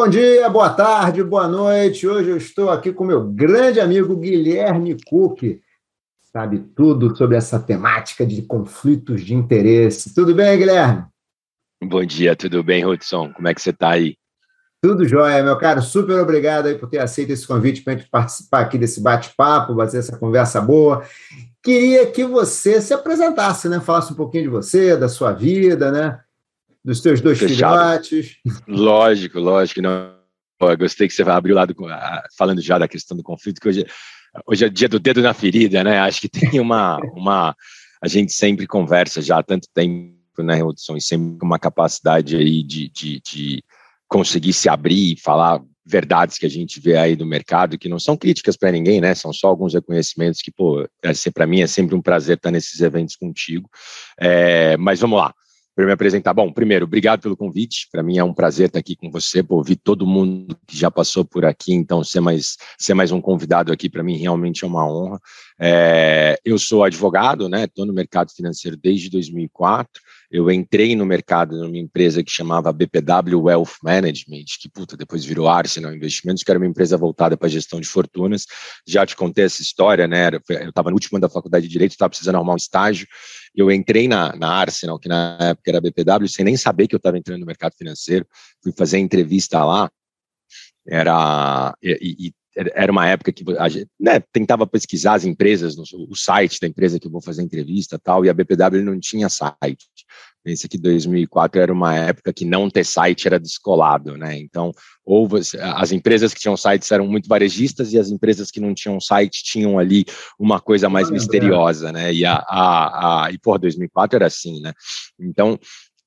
Bom dia, boa tarde, boa noite. Hoje eu estou aqui com meu grande amigo Guilherme Cook. Sabe tudo sobre essa temática de conflitos de interesse. Tudo bem, Guilherme? Bom dia, tudo bem, Hudson? Como é que você está aí? Tudo jóia, meu caro. Super obrigado aí por ter aceito esse convite para a gente participar aqui desse bate-papo, fazer essa conversa boa. Queria que você se apresentasse, né? Falasse um pouquinho de você, da sua vida, né? Dos seus dois Fechado. filhotes. Lógico, lógico. Não. Eu gostei que você abriu o lado falando já da questão do conflito, que hoje, hoje é dia do dedo na ferida, né? Acho que tem uma, uma. A gente sempre conversa já há tanto tempo, né, Hudson, e sempre com uma capacidade aí de, de, de conseguir se abrir e falar verdades que a gente vê aí do mercado, que não são críticas para ninguém, né? São só alguns reconhecimentos que, pô, é, para mim é sempre um prazer estar nesses eventos contigo. É, mas vamos lá para me apresentar. Bom, primeiro, obrigado pelo convite. Para mim é um prazer estar aqui com você, por ouvir todo mundo que já passou por aqui. Então, ser mais, ser mais um convidado aqui para mim realmente é uma honra. É, eu sou advogado, né? Estou no mercado financeiro desde 2004. Eu entrei no mercado numa empresa que chamava BPW Wealth Management, que puta, depois virou Arsenal Investimentos, que era uma empresa voltada para gestão de fortunas. Já te contei essa história, né? Eu estava no último ano da faculdade de Direito, estava precisando arrumar um estágio eu entrei na, na Arsenal, que na época era BPW, sem nem saber que eu estava entrando no mercado financeiro. Fui fazer entrevista lá. Era e, e era uma época que a gente né, tentava pesquisar as empresas, o site da empresa que eu vou fazer entrevista tal, e a BPW não tinha site. Pensa que 2004 era uma época que não ter site era descolado, né? Então, ou você, as empresas que tinham sites eram muito varejistas e as empresas que não tinham site tinham ali uma coisa mais misteriosa, né? E a, a, a e por 2004 era assim, né? Então,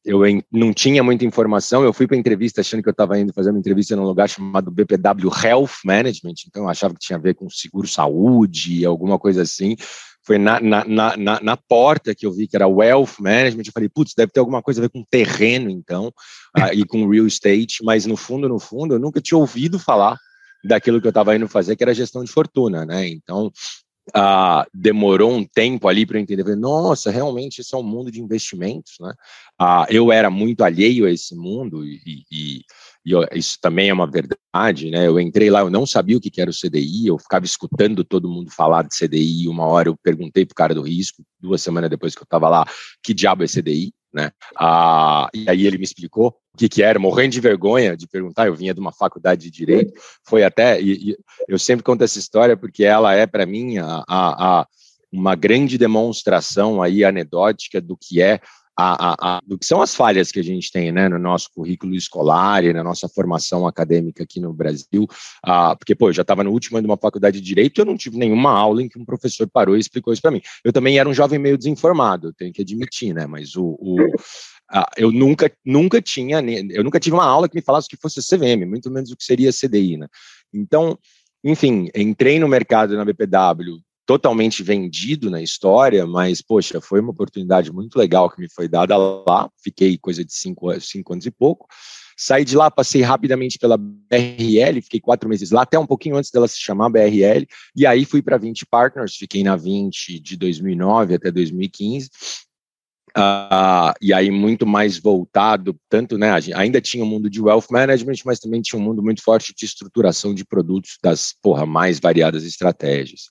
eu não tinha muita informação, eu fui para entrevista achando que eu estava indo fazer uma entrevista num lugar chamado BPW Health Management, então eu achava que tinha a ver com seguro saúde, alguma coisa assim. Foi na, na, na, na, porta que eu vi que era Wealth Management, eu falei, putz, deve ter alguma coisa a ver com terreno, então, uh, e com real estate, mas no fundo, no fundo, eu nunca tinha ouvido falar daquilo que eu estava indo fazer, que era gestão de fortuna, né? Então, Demorou um tempo ali para entender, falei, nossa, realmente isso é um mundo de investimentos, né? Uh, eu era muito alheio a esse mundo e, e, e eu, isso também é uma verdade, né? Eu entrei lá, eu não sabia o que era o CDI, eu ficava escutando todo mundo falar de CDI, uma hora eu perguntei pro cara do risco, duas semanas depois que eu estava lá, que diabo é CDI? Né? Ah, e aí ele me explicou o que, que era, morrendo de vergonha de perguntar. Eu vinha de uma faculdade de direito, foi até. E, e eu sempre conto essa história porque ela é para mim a, a, a, uma grande demonstração aí anedótica do que é a, a, do que são as falhas que a gente tem né, no nosso currículo escolar e na nossa formação acadêmica aqui no Brasil. Ah, porque, pô, eu já estava no último ano de uma faculdade de Direito e eu não tive nenhuma aula em que um professor parou e explicou isso para mim. Eu também era um jovem meio desinformado, tenho que admitir, né? Mas o, o eu nunca, nunca tinha, eu nunca tive uma aula que me falasse que fosse CVM, muito menos o que seria CDI, né? Então, enfim, entrei no mercado na BPW, totalmente vendido na história, mas, poxa, foi uma oportunidade muito legal que me foi dada lá. Fiquei coisa de cinco, cinco anos e pouco. Saí de lá, passei rapidamente pela BRL, fiquei quatro meses lá, até um pouquinho antes dela se chamar BRL, e aí fui para 20 Partners, fiquei na 20 de 2009 até 2015. Uh, ah, e aí muito mais voltado, tanto, né, ainda tinha um mundo de wealth management, mas também tinha um mundo muito forte de estruturação de produtos das, porra, mais variadas estratégias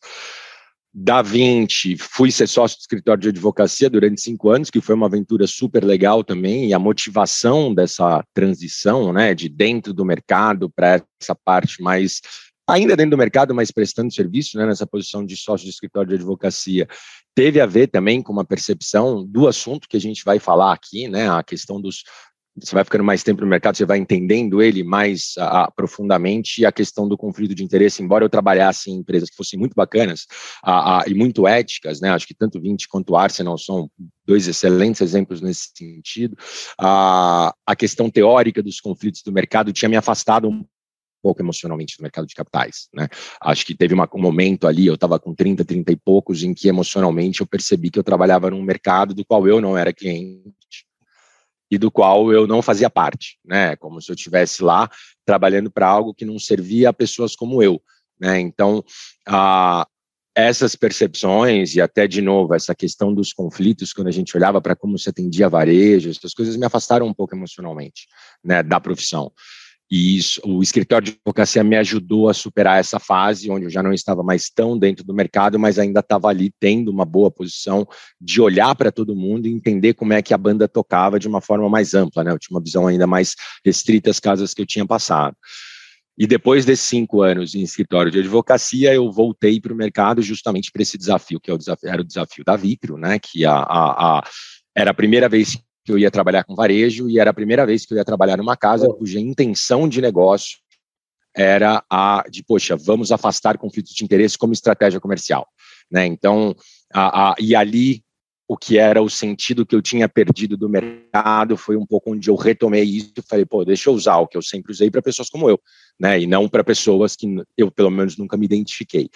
da 20, fui ser sócio do escritório de advocacia durante cinco anos, que foi uma aventura super legal também, e a motivação dessa transição, né, de dentro do mercado para essa parte mais, ainda dentro do mercado, mas prestando serviço, né, nessa posição de sócio de escritório de advocacia, teve a ver também com uma percepção do assunto que a gente vai falar aqui, né, a questão dos você vai ficando mais tempo no mercado, você vai entendendo ele mais uh, profundamente e a questão do conflito de interesse, embora eu trabalhasse em empresas que fossem muito bacanas uh, uh, e muito éticas, né? Acho que tanto 20 quanto Arsenal são dois excelentes exemplos nesse sentido. a questão teórica dos conflitos do mercado tinha me afastado um pouco emocionalmente do mercado de capitais, né? Acho que teve uma, um momento ali, eu estava com 30, 30 e poucos, em que emocionalmente eu percebi que eu trabalhava num mercado do qual eu não era cliente, e do qual eu não fazia parte, né? Como se eu estivesse lá trabalhando para algo que não servia a pessoas como eu, né? Então, a, essas percepções e até de novo essa questão dos conflitos quando a gente olhava para como se atendia varejo, essas coisas me afastaram um pouco emocionalmente, né, da profissão. E isso, o escritório de advocacia me ajudou a superar essa fase, onde eu já não estava mais tão dentro do mercado, mas ainda estava ali tendo uma boa posição de olhar para todo mundo e entender como é que a banda tocava de uma forma mais ampla, né? Eu tinha uma visão ainda mais restrita às casas que eu tinha passado. E depois desses cinco anos em escritório de advocacia, eu voltei para o mercado justamente para esse desafio, que é era o desafio da Vitro, né? Que a, a, a, era a primeira vez que eu ia trabalhar com varejo e era a primeira vez que eu ia trabalhar numa casa oh. cuja intenção de negócio era a de, poxa, vamos afastar conflitos de interesse como estratégia comercial. Né? Então, a, a, e ali o que era o sentido que eu tinha perdido do mercado foi um pouco onde eu retomei isso e falei, pô, deixa eu usar o que eu sempre usei para pessoas como eu, né? E não para pessoas que eu, pelo menos, nunca me identifiquei.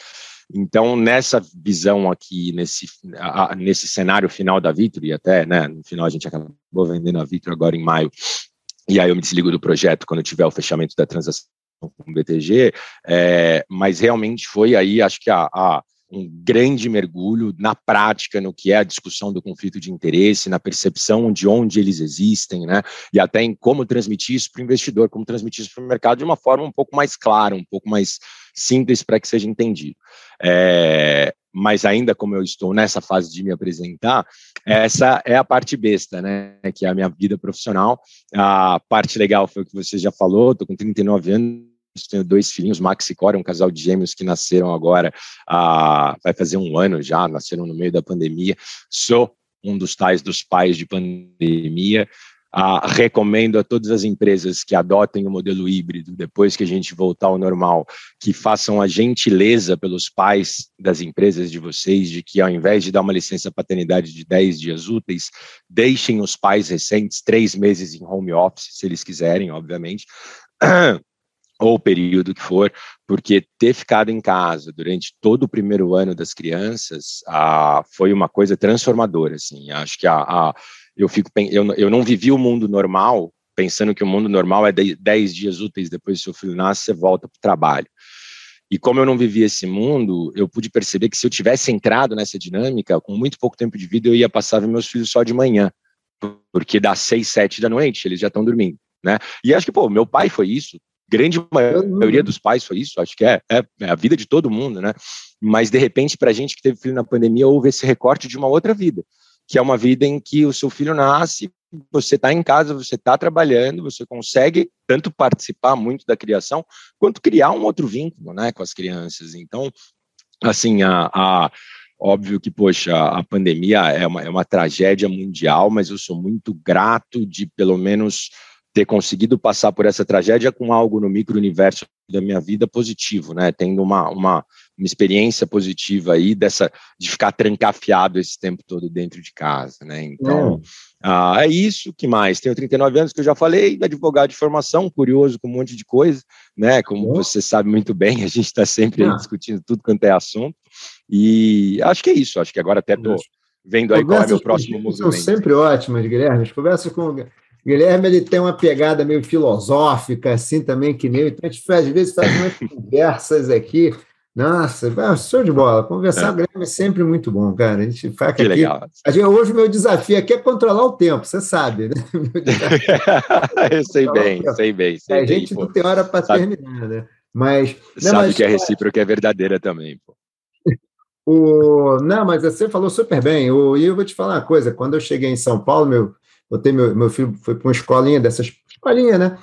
Então, nessa visão aqui, nesse, a, nesse cenário final da Vitro, e até, né, no final a gente acabou vendendo a Vitro agora em maio, e aí eu me desligo do projeto quando tiver o fechamento da transação com o BTG, é, mas realmente foi aí, acho que a, a um grande mergulho na prática no que é a discussão do conflito de interesse, na percepção de onde eles existem, né? E até em como transmitir isso para o investidor, como transmitir isso para o mercado de uma forma um pouco mais clara, um pouco mais simples para que seja entendido. É, mas ainda como eu estou nessa fase de me apresentar, essa é a parte besta, né? Que é a minha vida profissional. A parte legal foi o que você já falou, estou com 39 anos tenho dois filhinhos, Max e Cora, um casal de gêmeos que nasceram agora, ah, vai fazer um ano já, nasceram no meio da pandemia. Sou um dos tais dos pais de pandemia. Ah, recomendo a todas as empresas que adotem o modelo híbrido, depois que a gente voltar ao normal, que façam a gentileza pelos pais das empresas de vocês, de que ao invés de dar uma licença paternidade de 10 dias úteis, deixem os pais recentes três meses em home office, se eles quiserem, obviamente ou período que for, porque ter ficado em casa durante todo o primeiro ano das crianças ah, foi uma coisa transformadora, assim, acho que a, a eu fico, eu, eu não vivi o mundo normal, pensando que o mundo normal é 10 dias úteis depois que seu filho nasce, você volta para o trabalho. E como eu não vivi esse mundo, eu pude perceber que se eu tivesse entrado nessa dinâmica, com muito pouco tempo de vida, eu ia passar ver meus filhos só de manhã, porque das seis, sete da noite, eles já estão dormindo, né? E acho que, pô, meu pai foi isso, grande maioria dos pais foi isso, acho que é, é, é a vida de todo mundo, né? Mas de repente, para a gente que teve filho na pandemia, houve esse recorte de uma outra vida, que é uma vida em que o seu filho nasce, você está em casa, você está trabalhando, você consegue tanto participar muito da criação, quanto criar um outro vínculo, né, com as crianças. Então, assim, a, a Óbvio que, poxa, a pandemia é uma, é uma tragédia mundial, mas eu sou muito grato de, pelo menos, ter conseguido passar por essa tragédia com algo no micro-universo da minha vida positivo, né? Tendo uma, uma, uma experiência positiva aí dessa de ficar trancafiado esse tempo todo dentro de casa, né? Então, é. Ah, é isso, que mais? Tenho 39 anos, que eu já falei, advogado de formação, curioso com um monte de coisa, né? Como é. você sabe muito bem, a gente está sempre ah. discutindo tudo quanto é assunto. E acho que é isso, acho que agora até estou vendo aí Conversas qual é o meu próximo movimento. São sempre ótimas, Guilherme. As conversas com Guilherme ele tem uma pegada meio filosófica, assim também que nem. Então a gente faz, às vezes faz umas conversas aqui. Nossa, show de bola. Conversar é. com o Guilherme é sempre muito bom, cara. A gente faz que aqui. Legal. A gente, hoje o meu desafio aqui é controlar o tempo, você sabe, né? Eu sei bem, sei bem, sei é, A gente bem, não tem hora para terminar, né? Mas. Não, sabe mas, que é recíproca, é verdadeira também, pô. O, não, mas você falou super bem. O, e eu vou te falar uma coisa: quando eu cheguei em São Paulo, meu, botei meu, meu filho foi para uma escolinha dessas escolinha, né?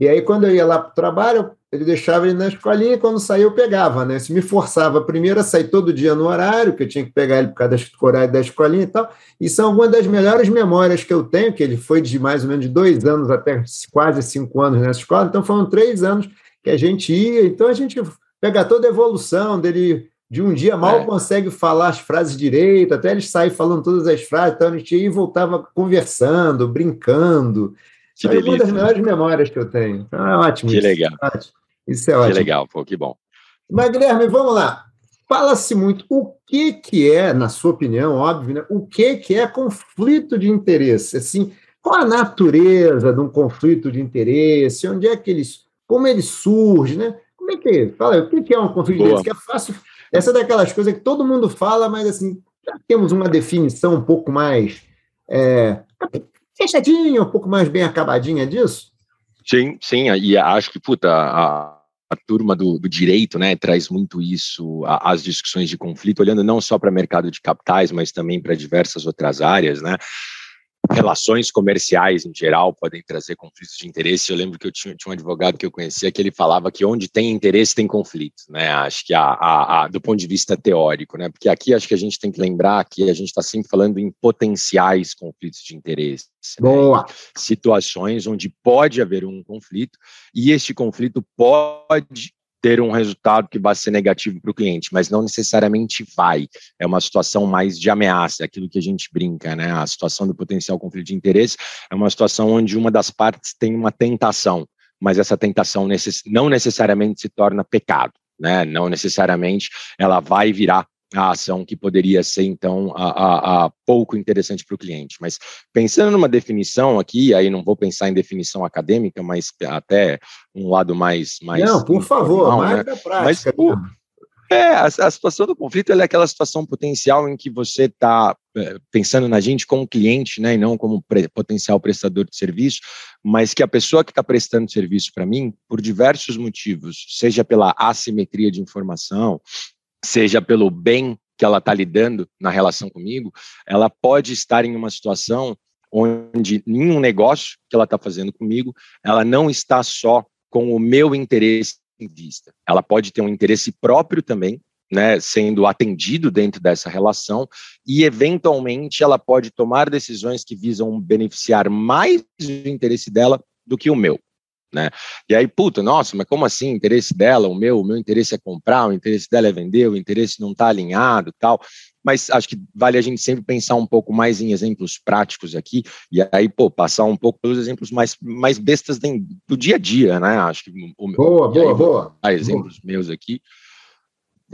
E aí, quando eu ia lá para o trabalho, ele deixava ele na escolinha e quando saía eu pegava, né? Isso me forçava primeiro a sair todo dia no horário, que eu tinha que pegar ele por causa do horário da escolinha e tal. E são algumas das melhores memórias que eu tenho, que ele foi de mais ou menos de dois anos até quase cinco anos nessa escola. Então, foram três anos que a gente ia. Então, a gente pega toda a evolução dele de um dia mal é. consegue falar as frases direito, até ele sair falando todas as frases, então a gente ia e voltava conversando, brincando. Que é uma das melhores memórias que eu tenho. Então é ótimo. Que isso. legal. Ótimo. Isso é ótimo. Que legal, pô, que bom. Mas, Guilherme, vamos lá. Fala-se muito o que, que é, na sua opinião, óbvio, né? o que, que é conflito de interesse? Assim, qual a natureza de um conflito de interesse? Onde é que eles. Como ele surge, né? Como é que. Fala, o que, que é um conflito Boa. de interesse? Que é fácil essa é daquelas coisas que todo mundo fala, mas assim, temos uma definição um pouco mais é, fechadinha, um pouco mais bem acabadinha disso? Sim, sim, e acho que, puta, a, a turma do, do, direito, né, traz muito isso, as discussões de conflito, olhando não só para o mercado de capitais, mas também para diversas outras áreas, né, relações comerciais em geral podem trazer conflitos de interesse. Eu lembro que eu tinha, tinha, um advogado que eu conhecia que ele falava que onde tem interesse tem conflito, né? Acho que a, a, a, do ponto de vista teórico, né? Porque aqui acho que a gente tem que lembrar que a gente está sempre falando em potenciais conflitos de interesse. Né? Boa. Né? Situações onde pode haver um conflito e este conflito pode ter um resultado que vai ser negativo para o cliente, mas não necessariamente vai. É uma situação mais de ameaça, é aquilo que a gente brinca, né? A situação do potencial conflito de interesse é uma situação onde uma das partes tem uma tentação, mas essa tentação não necessariamente se torna pecado, né? Não necessariamente ela vai virar a ação que poderia ser, então, a, a, a pouco interessante para o cliente. Mas pensando numa definição aqui, aí não vou pensar em definição acadêmica, mas até um lado mais. mais não, por favor, mais né? prática. Mas, é, a, a, situação do conflito é aquela situação potencial em que você está é, pensando na gente como cliente, né, e não como pre, potencial prestador de serviço, mas que a pessoa que está prestando serviço para mim, por diversos motivos, seja pela assimetria de informação, seja pelo bem que ela está lidando na relação comigo, ela pode estar em uma situação onde nenhum negócio que ela está fazendo comigo, ela não está só com o meu interesse em vista. Ela pode ter um interesse próprio também, né, sendo atendido dentro dessa relação e eventualmente ela pode tomar decisões que visam beneficiar mais o interesse dela do que o meu né? E aí, puta, nossa, mas como assim? Interesse dela, o meu, o meu interesse é comprar, o interesse dela é vender, o interesse não está alinhado, tal. Mas acho que vale a gente sempre pensar um pouco mais em exemplos práticos aqui e aí, pô, passar um pouco pelos exemplos mais, mais bestas do dia a dia, né? Acho que o, boa, boa, aí, boa. Ah, exemplos boa. meus aqui.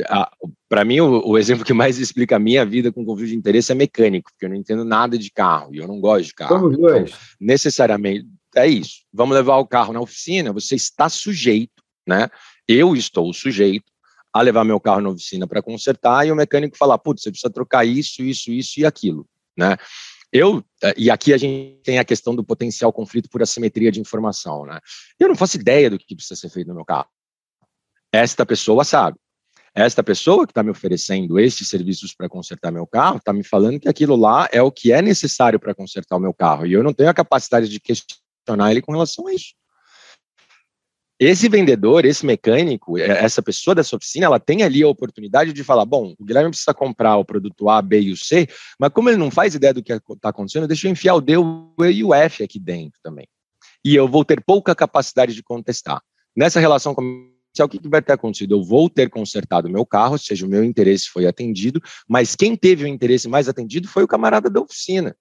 Ah, para mim, o, o, exemplo que mais explica a minha vida com conflito de interesse é mecânico, porque eu não entendo nada de carro e eu não gosto de carro. Somos dois. Então, necessariamente, é isso. Vamos levar o carro na oficina, você está sujeito, né? Eu estou sujeito a levar meu carro na oficina para consertar e o mecânico falar, putz, você precisa trocar isso, isso, isso e aquilo, né? Eu, eh, e aqui a gente tem a questão do potencial conflito por assimetria de informação, né? Eu não faço ideia do que precisa ser feito no meu carro. Esta pessoa sabe. Esta pessoa que está me oferecendo estes serviços para consertar meu carro está me falando que aquilo lá é o que é necessário para consertar o meu carro e eu não tenho a capacidade de questionar questionar ele com relação a isso. Esse vendedor, esse mecânico, é, essa pessoa dessa oficina, ela tem ali a oportunidade de falar: bom, o Guilherme precisa comprar o produto A, B e o C, mas como ele não faz ideia do que está acontecendo, deixa eu enfiar o D, E e o F aqui dentro também. E eu vou ter pouca capacidade de contestar. Nessa relação comercial, o que, vai ter acontecido? Eu vou ter consertado meu carro, ou seja, o meu interesse foi atendido, mas quem teve o interesse mais atendido foi o camarada da oficina,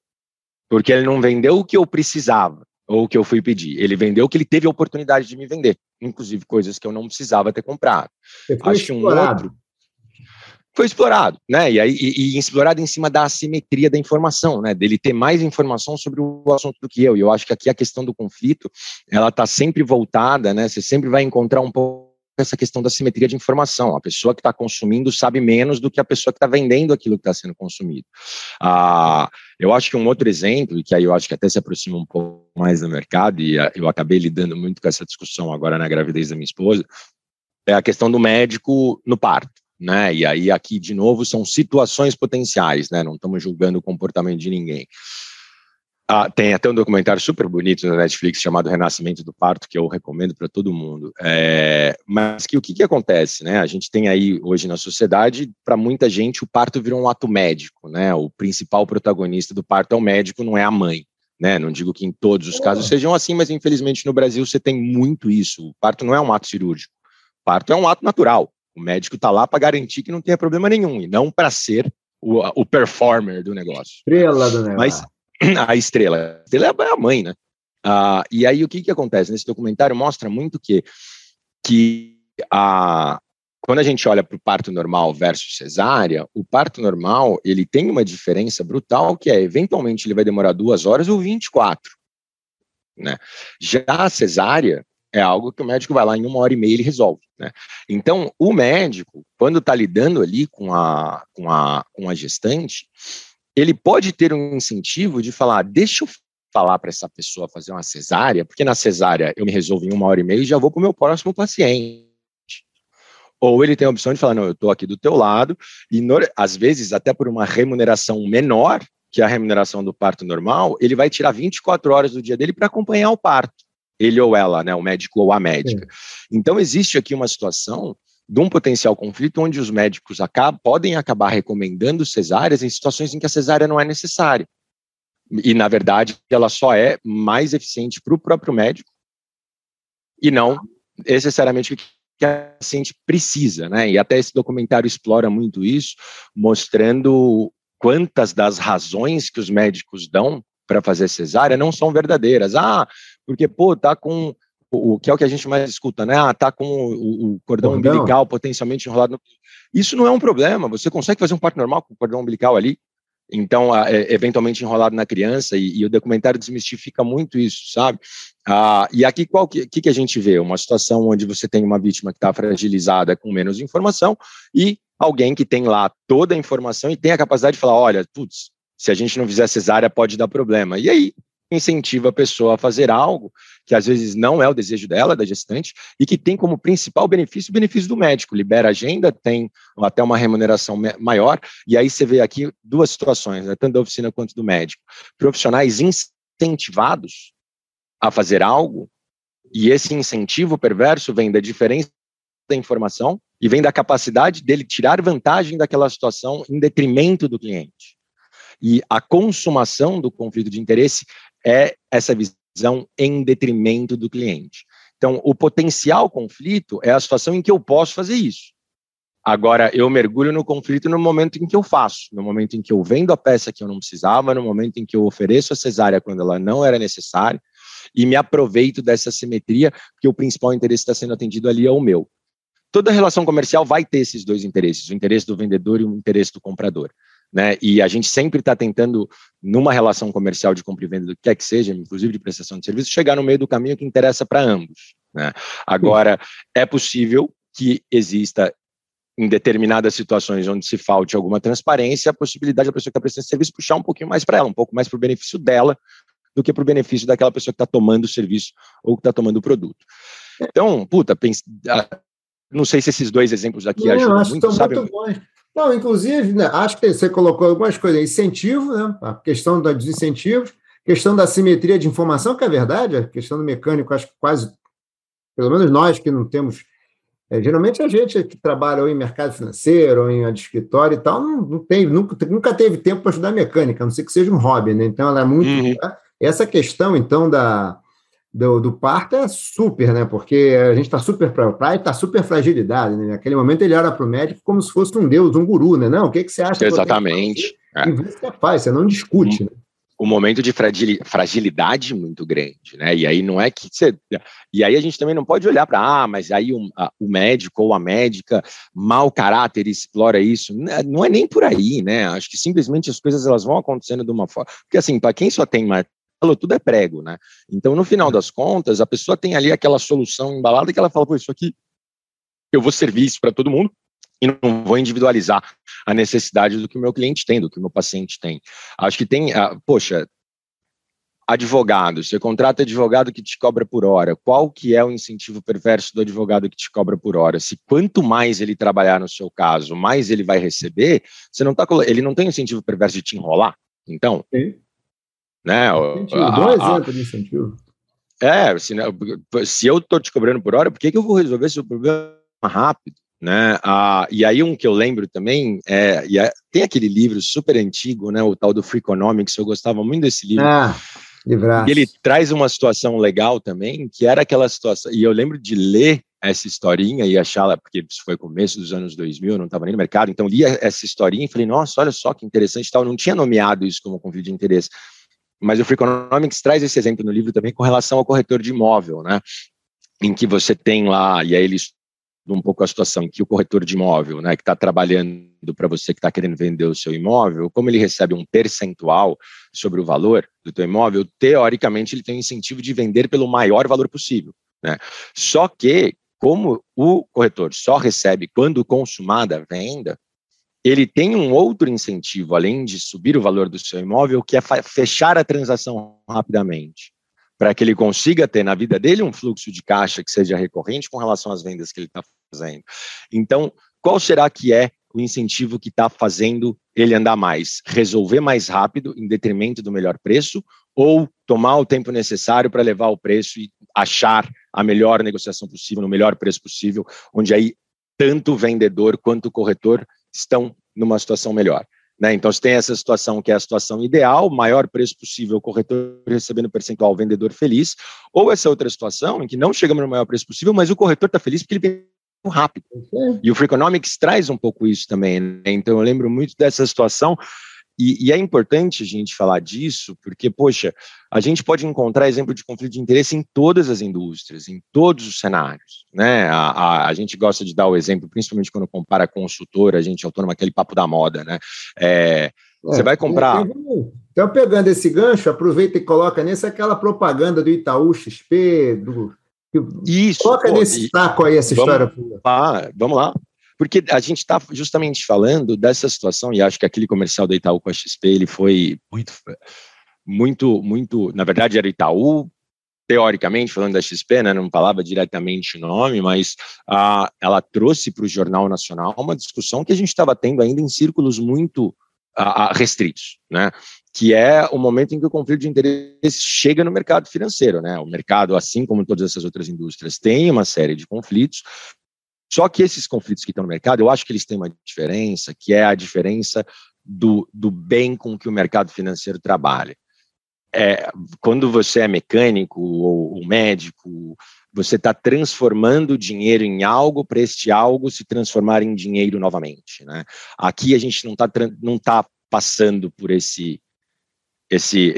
porque ele não vendeu o que eu precisava ou o que eu fui pedir. Ele vendeu o que ele teve a oportunidade de me vender, inclusive coisas que eu não precisava ter comprado. Acho que um outro foi explorado, né? E aí e, e, explorado em cima da assimetria da informação, né? Dele ter mais informação sobre o assunto do que eu. E eu acho que aqui a questão do conflito, ela está sempre voltada, né? Você sempre vai encontrar um pouco essa questão da simetria de informação. A pessoa que está consumindo sabe menos do que a pessoa que está vendendo aquilo que está sendo consumido. Ah, eu acho que um outro exemplo, que aí eu acho que até se aproxima um pouco mais do mercado, e eu acabei lidando muito com essa discussão agora na gravidez da minha esposa, é a questão do médico no parto. Né? E aí aqui de novo são situações potenciais, né? Não estamos julgando o comportamento de ninguém. Ah, tem até um documentário super bonito na Netflix chamado Renascimento do Parto, que eu recomendo para todo mundo. É, mas que o que, que acontece? Né? A gente tem aí hoje na sociedade, para muita gente, o parto virou um ato médico. Né? O principal protagonista do parto é o médico, não é a mãe. Né? Não digo que em todos os casos sejam assim, mas infelizmente no Brasil você tem muito isso. O parto não é um ato cirúrgico. O parto é um ato natural. O médico está lá para garantir que não tenha problema nenhum, e não para ser o, o performer do negócio. Estrela do negócio. Mas, a estrela. A estrela é a mãe, né? Ah, e aí o que, que acontece? Nesse documentário mostra muito que, que a, quando a gente olha para o parto normal versus cesárea, o parto normal ele tem uma diferença brutal que é, eventualmente, ele vai demorar duas horas ou 24. Né? Já a cesárea é algo que o médico vai lá em uma hora e meia e ele resolve. Né? Então, o médico, quando está lidando ali com a, com, a, com a gestante, ele pode ter um incentivo de falar, deixa eu falar para essa pessoa fazer uma cesárea, porque na cesárea eu me resolvo em uma hora e meia e já vou para o meu próximo paciente. Ou ele tem a opção de falar, não, eu estou aqui do teu lado, e no, às vezes, até por uma remuneração menor que a remuneração do parto normal, ele vai tirar 24 horas do dia dele para acompanhar o parto. Ele ou ela, né, o médico ou a médica. Sim. Então, existe aqui uma situação de um potencial conflito onde os médicos acabam, podem acabar recomendando cesáreas em situações em que a cesárea não é necessária. E, na verdade, ela só é mais eficiente para o próprio médico e não necessariamente o que a paciente precisa, né? E até esse documentário explora muito isso, mostrando quantas das razões que os médicos dão para fazer cesárea não são verdadeiras. Ah, porque, pô, tá com o que é o que a gente mais escuta, né? Ah, tá com o, o cordão, cordão, umbilical potencialmente enrolado. No... Isso não é um problema. Você consegue fazer um parto normal com o cordão umbilical ali. Então, é, eventualmente enrolado na criança, e, e, o documentário desmistifica muito isso, sabe? Ah, e aqui, qual que, que, que a gente vê? Uma situação onde você tem uma vítima que está fragilizada com menos informação e alguém que tem lá toda a informação e tem a capacidade de falar: olha, putz, se a gente não fizer cesárea, pode dar problema. E aí, incentiva a pessoa a fazer algo que às vezes não é o desejo dela, da gestante, e que tem como principal benefício o benefício do médico. Libera agenda, tem até uma remuneração maior, e aí você vê aqui duas situações, né, tanto da oficina quanto do médico. Profissionais incentivados a fazer algo, e esse incentivo perverso vem da diferença da informação e vem da capacidade dele tirar vantagem daquela situação em detrimento do cliente. E a consumação do conflito de interesse é essa visão em detrimento do cliente. Então, o potencial conflito é a situação em que eu posso fazer isso. Agora, eu mergulho no conflito no momento em que eu faço, no momento em que eu vendo a peça que eu não precisava, no momento em que eu ofereço a cesárea quando ela não era necessária, e me aproveito dessa simetria, porque o principal interesse está sendo atendido ali é o meu. Toda relação comercial vai ter esses dois interesses, o interesse do vendedor e o interesse do comprador né? E a gente sempre está tentando, numa relação comercial de compra e venda do que quer que seja, inclusive de prestação de serviço, chegar no meio do caminho que interessa para ambos. Né? Agora, é possível que exista em determinadas situações onde se falte alguma transparência, a possibilidade da pessoa que está prestando serviço puxar um pouquinho mais para ela, um pouco mais para o benefício dela do que para o benefício daquela pessoa que está tomando o serviço ou que está tomando o produto. Então, puta, pense, ah, não sei se esses dois exemplos aqui não, ajudam muito, sabe? Muito bons. Não, inclusive, né, acho que você colocou algumas coisas, incentivo, né, a questão dos incentivos, questão da simetria de informação, que é verdade, a questão do mecânico, acho que quase, pelo menos nós que não temos, é, geralmente a gente que trabalha ou em mercado financeiro, ou em escritório e tal, não, não tem, nunca, nunca teve tempo para estudar mecânica, a não ser que seja um hobby, né? Então ela é muito. Uhum. Essa questão, então, da, do, do parto é super, né? Porque a gente está super para o está super fragilidade, né? Naquele momento ele olha para o médico como se fosse um deus, um guru, né? Não, o que, que você acha? Exatamente. É. E você faz, você não discute, um, né? Um momento de fragilidade muito grande, né? E aí não é que você. E aí a gente também não pode olhar para, ah, mas aí o, a, o médico ou a médica, mau caráter, explora isso. Não é nem por aí, né? Acho que simplesmente as coisas elas vão acontecendo de uma forma. Porque assim, para quem só tem falou, tudo é prego, né? Então, no final das contas, a pessoa tem ali aquela solução embalada que ela fala, pô, isso aqui eu vou servir isso para todo mundo e não vou individualizar a necessidade do que o meu cliente tem, do que o meu paciente tem. Acho que tem, ah, poxa, advogado, você contrata advogado que te cobra por hora, qual que é o incentivo perverso do advogado que te cobra por hora? Se quanto mais ele trabalhar no seu caso, mais ele vai receber, você não tá, ele não tem incentivo perverso de te enrolar, então... Sim. Né? Incentivo, exemplo de incentivo. É, se, se eu estou te cobrando por hora, por que, que eu vou resolver esse problema rápido? Né? Ah, e aí um que eu lembro também, é, e é, tem aquele livro super antigo, né, o tal do Free Economics, eu gostava muito desse livro. Ah, E ele traz uma situação legal também, que era aquela situação, e eu lembro de ler essa historinha e achá-la, porque isso foi começo dos anos 2000, eu não estava nem no mercado, então li essa historinha e falei, nossa, olha só que interessante, tal, eu não tinha nomeado isso como conflito de interesse, mas o Free Economics traz esse exemplo no livro também com relação ao corretor de imóvel, né? Em que você tem lá, e aí eles um pouco a situação que o corretor de imóvel, né, que está trabalhando para você que está querendo vender o seu imóvel, como ele recebe um percentual sobre o valor do teu imóvel, teoricamente ele tem o incentivo de vender pelo maior valor possível, né? Só que como o corretor só recebe quando consumada a venda, ele tem um outro incentivo, além de subir o valor do seu imóvel, que é fechar a transação rapidamente, para que ele consiga ter na vida dele um fluxo de caixa que seja recorrente com relação às vendas que ele está fazendo. Então, qual será que é o incentivo que está fazendo ele andar mais? Resolver mais rápido, em detrimento do melhor preço, ou tomar o tempo necessário para levar o preço e achar a melhor negociação possível, no melhor preço possível, onde aí tanto o vendedor quanto o corretor estão numa situação melhor. Né? Então, se tem essa situação que é a situação ideal, maior preço possível, corretor recebendo percentual, vendedor feliz, ou essa outra situação em que não chegamos no maior preço possível, mas o corretor está feliz porque ele vem rápido. E o Freakonomics traz um pouco isso também. Né? Então, eu lembro muito dessa situação e, e, é importante a gente falar disso, porque, poxa, a gente pode encontrar exemplo de conflito de interesse em todas as indústrias, em todos os cenários. Né? A, a, a gente gosta de dar o exemplo, principalmente quando compara consultora, a gente autônoma, aquele papo da moda. Né? É, você vai comprar. Então, pegando esse gancho, aproveita e coloca nesse aquela propaganda do Itaú XP, do. Isso. Coloca pô, nesse e, taco aí essa vamos, história. Ah, vamos lá. Porque a gente está justamente falando dessa situação, e acho que aquele comercial da Itaú com a XP, ele foi muito, muito, muito, na verdade era Itaú, teoricamente, falando da XP, né, não falava diretamente o nome, mas ah, ela trouxe para o Jornal Nacional uma discussão que a gente estava tendo ainda em círculos muito ah, restritos, né, que é o momento em que o conflito de interesse chega no mercado financeiro, né, o mercado, assim como todas essas outras indústrias, tem uma série de conflitos, só que esses conflitos que estão no mercado, eu acho que eles têm uma diferença, que é a diferença do, do bem com que o mercado financeiro trabalha. É, quando você é mecânico ou, ou médico, você está transformando o dinheiro em algo para este algo se transformar em dinheiro novamente. Né? Aqui a gente não está não tá passando por esse, esse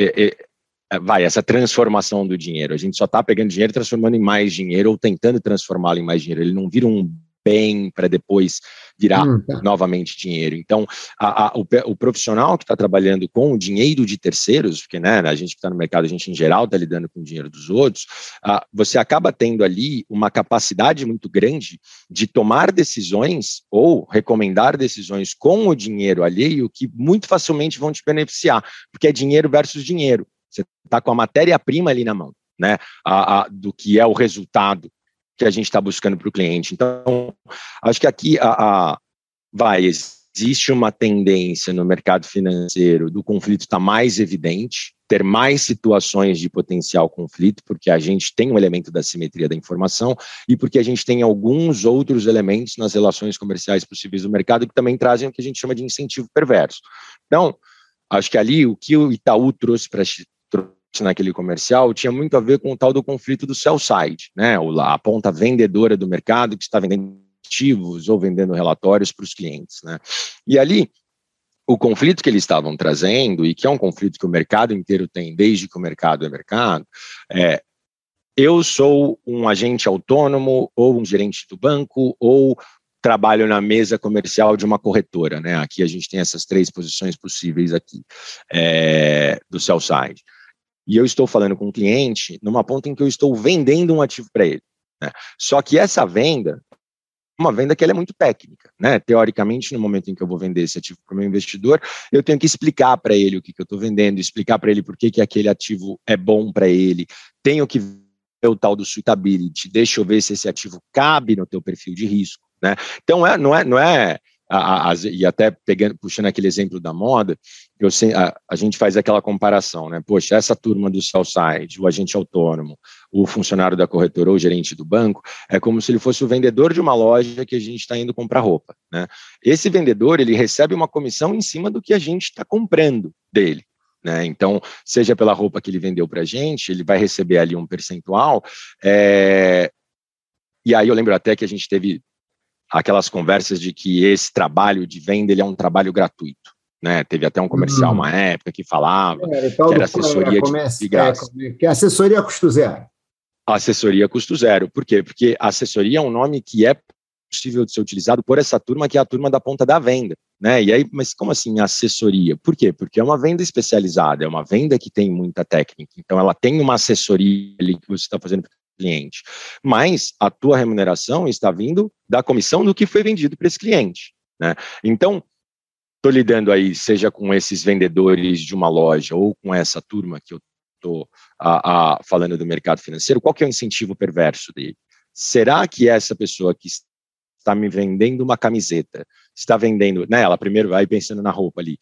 vai, essa transformação do dinheiro. A gente só está pegando dinheiro e transformando em mais dinheiro ou tentando transformá-lo em mais dinheiro. Ele não vira um bem para depois virar hum, tá. novamente dinheiro. Então, a, a, o, o, profissional que está trabalhando com o dinheiro de terceiros, porque né, a gente que está no mercado, a gente em geral está lidando com o dinheiro dos outros, a, você acaba tendo ali uma capacidade muito grande de tomar decisões ou recomendar decisões com o dinheiro alheio que muito facilmente vão te beneficiar, porque é dinheiro versus dinheiro. Você está com a matéria-prima ali na mão, né? A, a, do que é o resultado que a gente está buscando para o cliente. Então, acho que aqui a, a, vai existe uma tendência no mercado financeiro do conflito estar tá mais evidente, ter mais situações de potencial conflito, porque a gente tem um elemento da simetria da informação e porque a gente tem alguns outros elementos nas relações comerciais possíveis do mercado que também trazem o que a gente chama de incentivo perverso. Então, acho que ali o que o Itaú trouxe para naquele comercial tinha muito a ver com o tal do conflito do sell side, né? A ponta vendedora do mercado que está vendendo ativos ou vendendo relatórios para os clientes, né? E ali o conflito que eles estavam trazendo e que é um conflito que o mercado inteiro tem desde que o mercado é mercado, é eu sou um agente autônomo ou um gerente do banco ou trabalho na mesa comercial de uma corretora, né? Aqui a gente tem essas três posições possíveis aqui é, do sell side e eu estou falando com um cliente numa ponta em que eu estou vendendo um ativo para ele. Né? Só que essa venda uma venda que é muito técnica, né? Teoricamente, no momento em que eu vou vender esse ativo para o meu investidor, eu tenho que explicar para ele o que, que eu estou vendendo, explicar para ele por que, que aquele ativo é bom para ele, tenho que ver o tal do suitability, deixa eu ver se esse ativo cabe no teu perfil de risco, né? Então, é, não é, não é a, a, e até pegando, puxando aquele exemplo da moda, eu a, a, gente faz aquela comparação, né? Poxa, essa turma do sell side, o agente autônomo, o funcionário da corretora ou gerente do banco, é como se ele fosse o vendedor de uma loja que a gente está indo comprar roupa, né? Esse vendedor, ele recebe uma comissão em cima do que a gente está comprando dele. Né? Então, seja pela roupa que ele vendeu para a gente, ele vai receber ali um percentual. É... E aí eu lembro até que a gente teve aquelas conversas de que esse trabalho de venda ele é um trabalho gratuito. Né? Teve até um comercial, hum. uma época, que falava é, que era assessoria de, de graça. É, que é assessoria custo zero. Assessoria custo zero. Por quê? Porque assessoria é um nome que é possível de ser utilizado por essa turma, que é a turma da ponta da venda. Né? E aí, mas como assim assessoria? Por quê? Porque é uma venda especializada, é uma venda que tem muita técnica. Então, ela tem uma assessoria ali que você está fazendo cliente. Mas a tua remuneração está vindo da comissão do que foi vendido para esse cliente. Né? Então, estou lidando aí, seja com esses vendedores de uma loja ou com essa turma que eu estou falando do mercado financeiro, qual que é o incentivo perverso dele? Será que essa pessoa que está me vendendo uma camiseta, está vendendo, né? Ela primeiro vai pensando na roupa ali.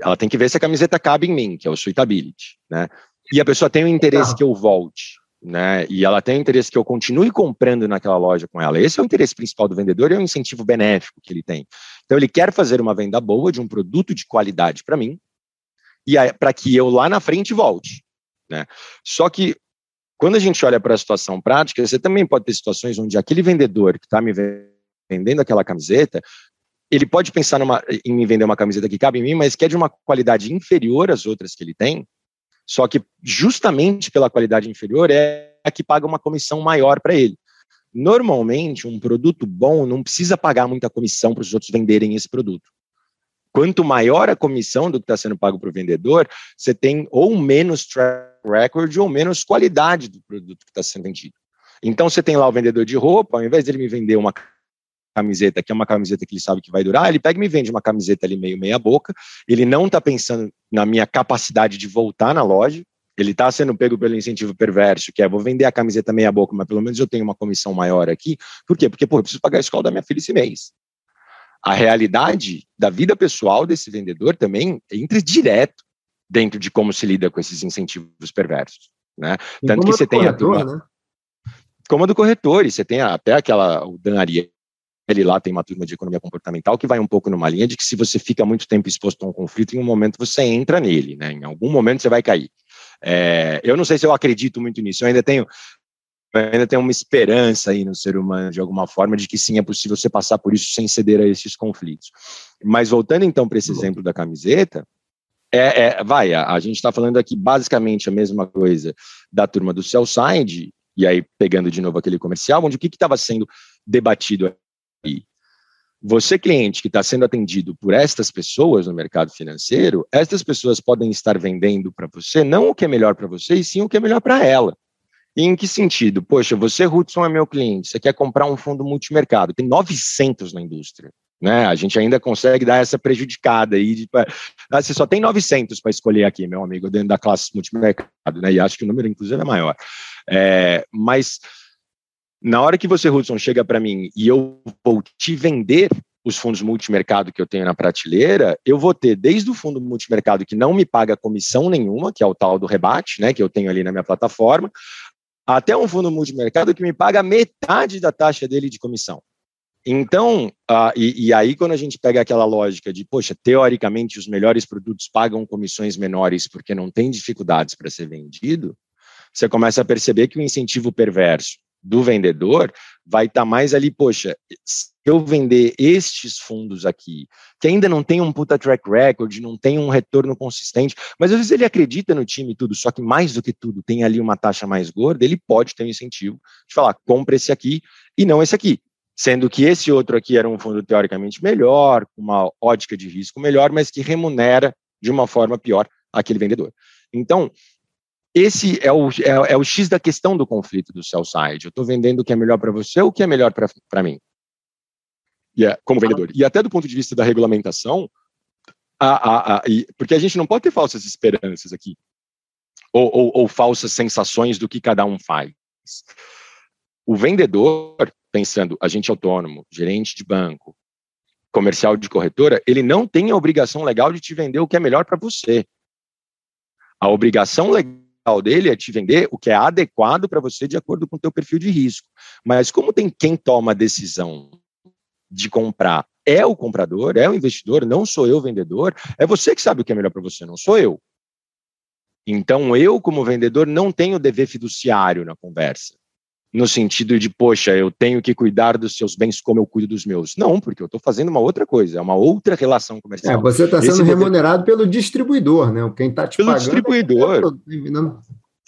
Ela tem que ver se a camiseta cabe em mim, que é o suitability, né? E a pessoa tem o interesse que eu volte, né? E ela tem interesse que eu continue comprando naquela loja com ela. Esse é o interesse principal do vendedor e é o incentivo benéfico que ele tem. Então ele quer fazer uma venda boa de um produto de qualidade para mim e para que eu lá na frente volte, né? Só que quando a gente olha para a situação prática, você também pode ter situações onde aquele vendedor que está me vendendo aquela camiseta, ele pode pensar numa, em me vender uma camiseta que cabe em mim, mas que é de uma qualidade inferior às outras que ele tem, só que justamente pela qualidade inferior é a que paga uma comissão maior para ele. Normalmente, um produto bom não precisa pagar muita comissão para os outros venderem esse produto. Quanto maior a comissão do que está sendo pago para o vendedor, você tem ou menos track record ou menos qualidade do produto que está sendo vendido. Então, você tem lá o vendedor de roupa, ao invés dele me vender uma camiseta, que é uma camiseta que ele sabe que vai durar, ele pega e me vende uma camiseta ali meio meia boca, ele não está pensando na minha capacidade de voltar na loja, ele está sendo pego pelo incentivo perverso, que é vou vender a camiseta meia boca, mas pelo menos eu tenho uma comissão maior aqui. Por quê? Porque, pô, eu preciso pagar a escola da minha filha esse mês. A realidade da vida pessoal desse vendedor também entra direto dentro de como se lida com esses incentivos perversos. Né? Tanto que você tem corretor, a turma. Né? Como a do corretor, e você tem até aquela, o Dan ele lá tem uma turma de economia comportamental que vai um pouco numa linha de que se você fica muito tempo exposto a um conflito, em um momento você entra nele, né? Em algum momento você vai cair. É, eu não sei se eu acredito muito nisso, eu ainda tenho ainda tenho uma esperança aí no ser humano, de alguma forma, de que sim, é possível você passar por isso sem ceder a esses conflitos. Mas voltando então para esse exemplo da camiseta, é, é vai, a, a gente está falando aqui basicamente a mesma coisa da turma do Cellside, e aí pegando de novo aquele comercial, onde o que estava sendo debatido e você, cliente que está sendo atendido por estas pessoas no mercado financeiro, estas pessoas podem estar vendendo para você não o que é melhor para você, e sim o que é melhor para ela. E em que sentido? Poxa, você, Hudson, é meu cliente, você quer comprar um fundo multimercado, tem 900 na indústria. Né? A gente ainda consegue dar essa prejudicada aí. De, ah, você só tem 900 para escolher aqui, meu amigo, dentro da classe multimercado, né? E acho que o número, inclusive, é maior. É, mas na hora que você, Hudson, chega para mim e eu vou te vender os fundos multimercado que eu tenho na prateleira, eu vou ter desde o fundo multimercado que não me paga comissão nenhuma, que é o tal do rebate, né, que eu tenho ali na minha plataforma, até um fundo multimercado que me paga metade da taxa dele de comissão. Então, uh, e, e, aí quando a gente pega aquela lógica de, poxa, teoricamente os melhores produtos pagam comissões menores porque não tem dificuldades para ser vendido, você começa a perceber que o incentivo perverso do vendedor vai estar tá mais ali, poxa, se eu vender estes fundos aqui, que ainda não tem um puta track record, não tem um retorno consistente, mas às vezes ele acredita no time e tudo, só que mais do que tudo tem ali uma taxa mais gorda, ele pode ter um incentivo de falar, compra esse aqui e não esse aqui. Sendo que esse outro aqui era um fundo teoricamente melhor, com uma ótica de risco melhor, mas que remunera de uma forma pior aquele vendedor. Então, esse é o, é, é, o X da questão do conflito do sell side. Eu estou vendendo o que é melhor para você ou o que é melhor para mim? E é, como vendedor. E até do ponto de vista da regulamentação, a, a, a, e, porque a gente não pode ter falsas esperanças aqui, ou, ou, ou falsas sensações do que cada um faz. O vendedor, pensando, agente autônomo, gerente de banco, comercial de corretora, ele não tem a obrigação legal de te vender o que é melhor para você. A obrigação legal dele é te vender o que é adequado para você de acordo com o teu perfil de risco. Mas como tem quem toma a decisão de comprar é o comprador, é o investidor, não sou eu vendedor, é você que sabe o que é melhor para você, não sou eu. Então eu, como vendedor, não tenho dever fiduciário na conversa. No sentido de, poxa, eu tenho que cuidar dos seus bens como eu cuido dos meus. Não, porque eu estou fazendo uma outra coisa, é uma outra relação comercial. É, você está sendo remunerado pelo distribuidor, né? Quem está te pelo pagando. distribuidor.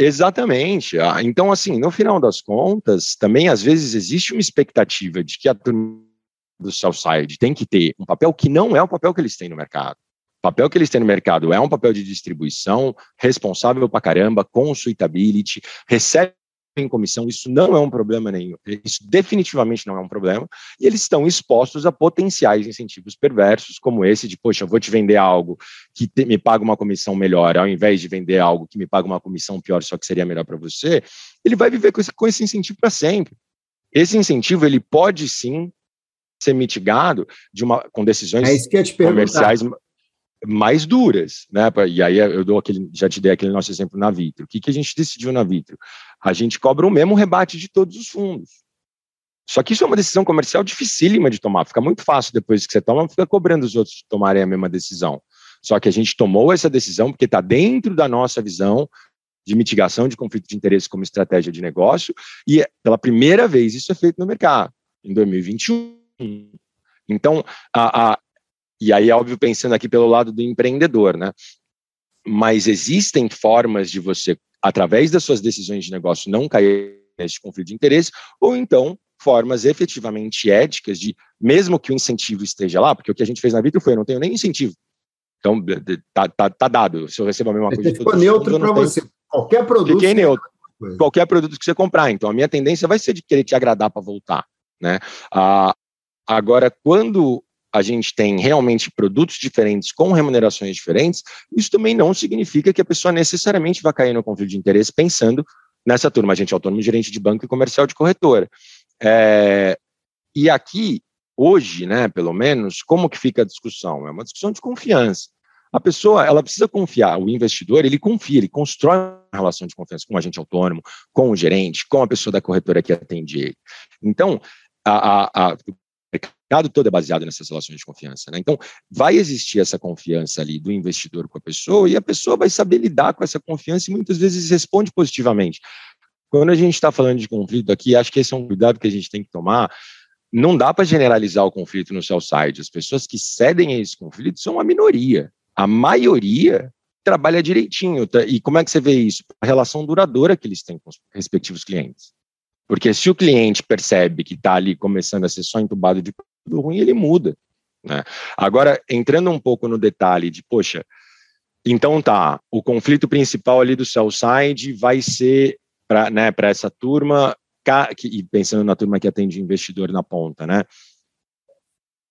É Exatamente. Ah, então, assim, no final das contas, também às vezes existe uma expectativa de que a turma do Southside tem que ter um papel que não é o papel que eles têm no mercado. O papel que eles têm no mercado é um papel de distribuição, responsável pra caramba, com suitability, recebe em comissão, isso não é um problema nenhum, isso definitivamente não é um problema, e eles estão expostos a potenciais incentivos perversos, como esse de, poxa, eu vou te vender algo que te, me paga uma comissão melhor, ao invés de vender algo que me paga uma comissão pior, só que seria melhor para você, ele vai viver com esse, com esse incentivo para sempre. Esse incentivo, ele pode sim ser mitigado de uma, com decisões é comerciais mais duras, né? E aí eu dou aquele, já te dei aquele nosso exemplo na Vitro. O que, que a gente decidiu na Vitro? A gente cobra o mesmo rebate de todos os fundos. Só que isso é uma decisão comercial dificílima de tomar. Fica muito fácil depois que você toma, fica cobrando os outros de tomarem a mesma decisão. Só que a gente tomou essa decisão porque está dentro da nossa visão de mitigação de conflito de interesse como estratégia de negócio e pela primeira vez isso é feito no mercado em 2021. Então, a, a, e aí, óbvio, pensando aqui pelo lado do empreendedor, né? Mas existem formas de você, através das suas decisões de negócio, não cair nesse conflito de interesse, ou então formas efetivamente éticas de, mesmo que o incentivo esteja lá, porque o que a gente fez na Vitro foi, eu não tenho nem incentivo. Então, tá, tá, tá dado. Se eu recebo a mesma coisa... Ficou neutro para você. Qualquer produto... Fiquei neutro. Qualquer produto que você comprar. Então, a minha tendência vai ser de querer te agradar para voltar. Né? Ah, agora, quando a gente tem realmente produtos diferentes com remunerações diferentes, isso também não significa que a pessoa necessariamente vai cair no conflito de interesse pensando nessa turma, agente autônomo, gerente de banco e comercial de corretora. É, e aqui, hoje, né, pelo menos, como que fica a discussão? É uma discussão de confiança. A pessoa, ela precisa confiar, o investidor, ele confia, ele constrói uma relação de confiança com o agente autônomo, com o gerente, com a pessoa da corretora que atende ele. Então, a, a, a, mercado todo é baseado nessas relações de confiança. Né? Então, vai existir essa confiança ali do investidor com a pessoa e a pessoa vai saber lidar com essa confiança e muitas vezes responde positivamente. Quando a gente está falando de conflito aqui, acho que esse é um cuidado que a gente tem que tomar. Não dá para generalizar o conflito no seu site. As pessoas que cedem a esse conflito são a minoria. A maioria trabalha direitinho. Tá? E como é que você vê isso? A relação duradoura que eles têm com os respectivos clientes. Porque se o cliente percebe que está ali começando a ser só entubado de tudo ruim, ele muda. Né? Agora, entrando um pouco no detalhe de, poxa, então tá, o conflito principal ali do sell side vai ser para né, essa turma, e pensando na turma que atende investidor na ponta, né?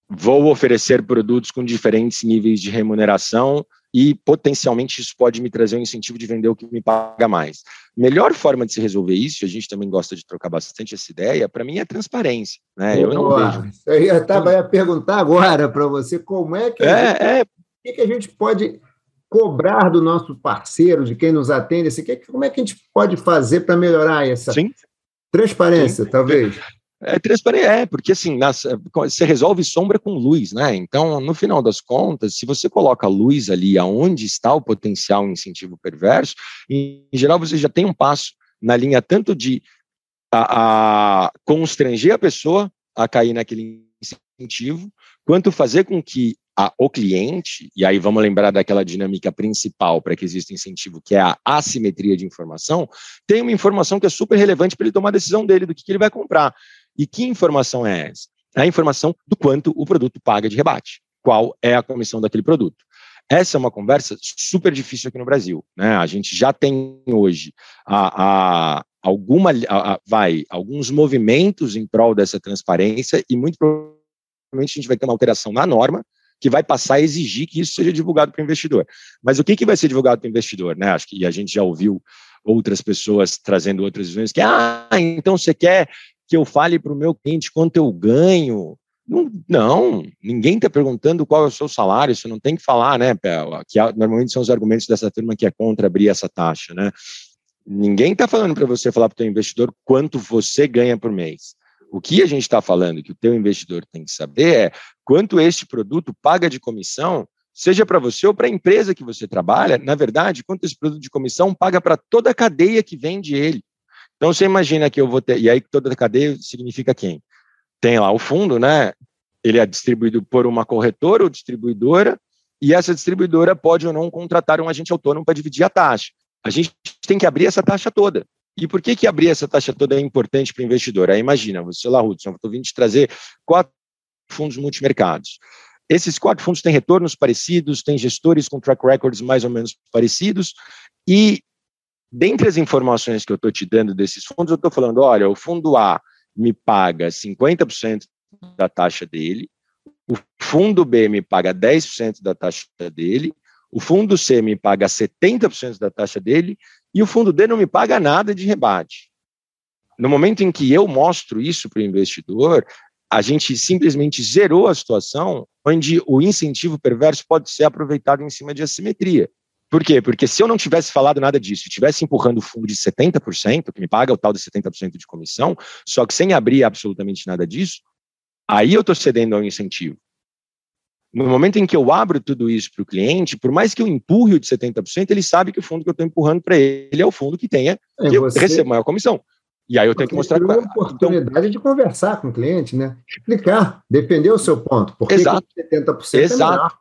Vou oferecer produtos com diferentes níveis de remuneração e potencialmente isso pode me trazer um incentivo de vender o que me paga mais. Melhor forma de se resolver isso, a gente também gosta de trocar bastante essa ideia, para mim é transparência. Né? Eu não vejo. Eu ia, tava, ia perguntar agora para você como é que, é, gente, é... que, que a gente pode cobrar do nosso parceiro, de quem nos atende, assim, como é que a gente pode fazer para melhorar essa Sim. transparência, Sim. talvez? É transparente, é, porque assim, nas, você resolve sombra com luz, né? Então, no final das contas, se você coloca luz ali aonde está o potencial incentivo perverso, em geral você já tem um passo na linha tanto de a, a constranger a pessoa a cair naquele incentivo, quanto fazer com que a, o cliente, e aí vamos lembrar daquela dinâmica principal para que exista incentivo, que é a assimetria de informação, tenha uma informação que é super relevante para ele tomar a decisão dele do que, que ele vai comprar. E que informação é essa? É a informação do quanto o produto paga de rebate. Qual é a comissão daquele produto? Essa é uma conversa super difícil aqui no Brasil. Né? A gente já tem hoje a, a alguma, a, vai, alguns movimentos em prol dessa transparência e muito provavelmente a gente vai ter uma alteração na norma que vai passar a exigir que isso seja divulgado para o investidor. Mas o que, que vai ser divulgado para o investidor? Né? Acho que a gente já ouviu outras pessoas trazendo outras visões que, ah, então você quer que eu fale para o meu cliente quanto eu ganho. Não, não ninguém está perguntando qual é o seu salário, isso não tem que falar, né, que normalmente são os argumentos dessa turma que é contra abrir essa taxa, né? Ninguém está falando para você falar para o teu investidor quanto você ganha por mês. O que a gente está falando que o teu investidor tem que saber é quanto este produto paga de comissão, seja para você ou para a empresa que você trabalha, na verdade, quanto esse produto de comissão paga para toda a cadeia que vende ele. Então você imagina que eu vou ter, e aí toda a cadeia significa quem? Tem lá o fundo, né? Ele é distribuído por uma corretora ou distribuidora, e essa distribuidora pode ou não contratar um agente autônomo para dividir a taxa. A gente tem que abrir essa taxa toda. E por que, que abrir essa taxa toda é importante para o investidor? Aí imagina, você lá, Hudson, eu estou vindo te trazer quatro fundos multimercados. Esses quatro fundos têm retornos parecidos, têm gestores com track records mais ou menos parecidos, e dentre as informações que eu estou te dando desses fundos, eu estou falando, olha, o fundo A me paga 50% da taxa dele, o fundo B me paga 10% da taxa dele, o fundo C me paga 70% da taxa dele e o fundo D não me paga nada de rebate. No momento em que eu mostro isso para o investidor, a gente simplesmente zerou a situação onde o incentivo perverso pode ser aproveitado em cima de assimetria. Por quê? Porque se eu não tivesse falado nada disso, tivesse empurrando o fundo de 70%, que me paga o tal de 70% de comissão, só que sem abrir absolutamente nada disso, aí eu estou cedendo ao incentivo. No momento em que eu abro tudo isso para o cliente, por mais que eu empurre o de 70%, ele sabe que o fundo que eu estou empurrando para ele é o fundo que tenha, é, que eu recebo maior comissão. E aí eu tenho que mostrar... Uma oportunidade então, de conversar com o cliente, né? Explicar, defender o seu ponto. Por que exato, 70% exato. é melhor?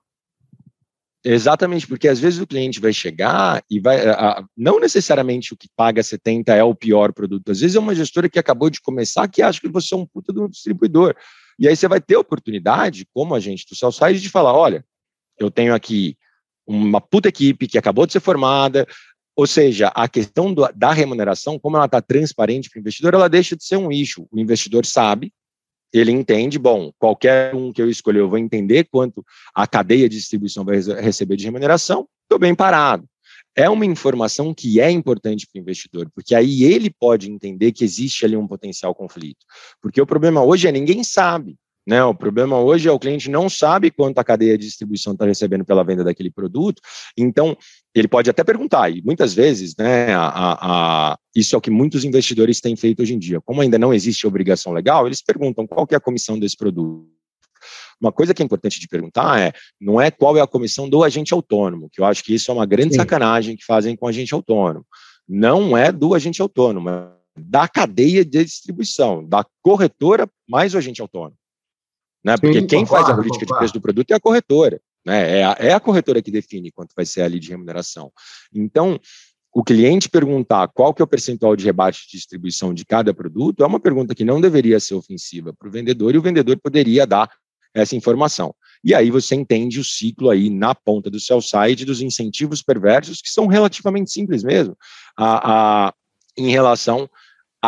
Exatamente, porque às vezes o cliente vai chegar e vai. A, não necessariamente o que paga 70 é o pior produto. Às vezes é uma gestora que acabou de começar que acha que você é um puta do distribuidor. E aí você vai ter oportunidade, como agente do Cellside, de falar: olha, eu tenho aqui uma puta equipe que acabou de ser formada. Ou seja, a questão do, da remuneração, como ela está transparente para o investidor, ela deixa de ser um issue. O investidor sabe ele entende, bom, qualquer um que eu escolher, eu vou entender quanto a cadeia de distribuição vai receber de remuneração, estou bem parado. É uma informação que é importante para o investidor, porque aí ele pode entender que existe ali um potencial conflito. Porque o problema hoje é ninguém sabe. Né? O problema hoje é o cliente não sabe quanto a cadeia de distribuição está recebendo pela venda daquele produto, então ele pode até perguntar, e muitas vezes, né, a, a, isso é o que muitos investidores têm feito hoje em dia. Como ainda não existe obrigação legal, eles perguntam qual que é a comissão desse produto. Uma coisa que é importante de perguntar é, não é qual é a comissão do agente autônomo, que eu acho que isso é uma grande Sim. sacanagem que fazem com o agente autônomo. Não é do agente autônomo, é da cadeia de distribuição, da corretora mais o agente autônomo. Né? Porque Sim, quem concordo, faz a política concordo. de preço do produto é a corretora. Né? É, a, é a corretora que define quanto vai ser ali de remuneração. Então, o cliente perguntar qual que é o percentual de rebate de distribuição de cada produto é uma pergunta que não deveria ser ofensiva para o vendedor e o vendedor poderia dar essa informação. E aí você entende o ciclo aí na ponta do sell side dos incentivos perversos, que são relativamente simples mesmo, a, a, em relação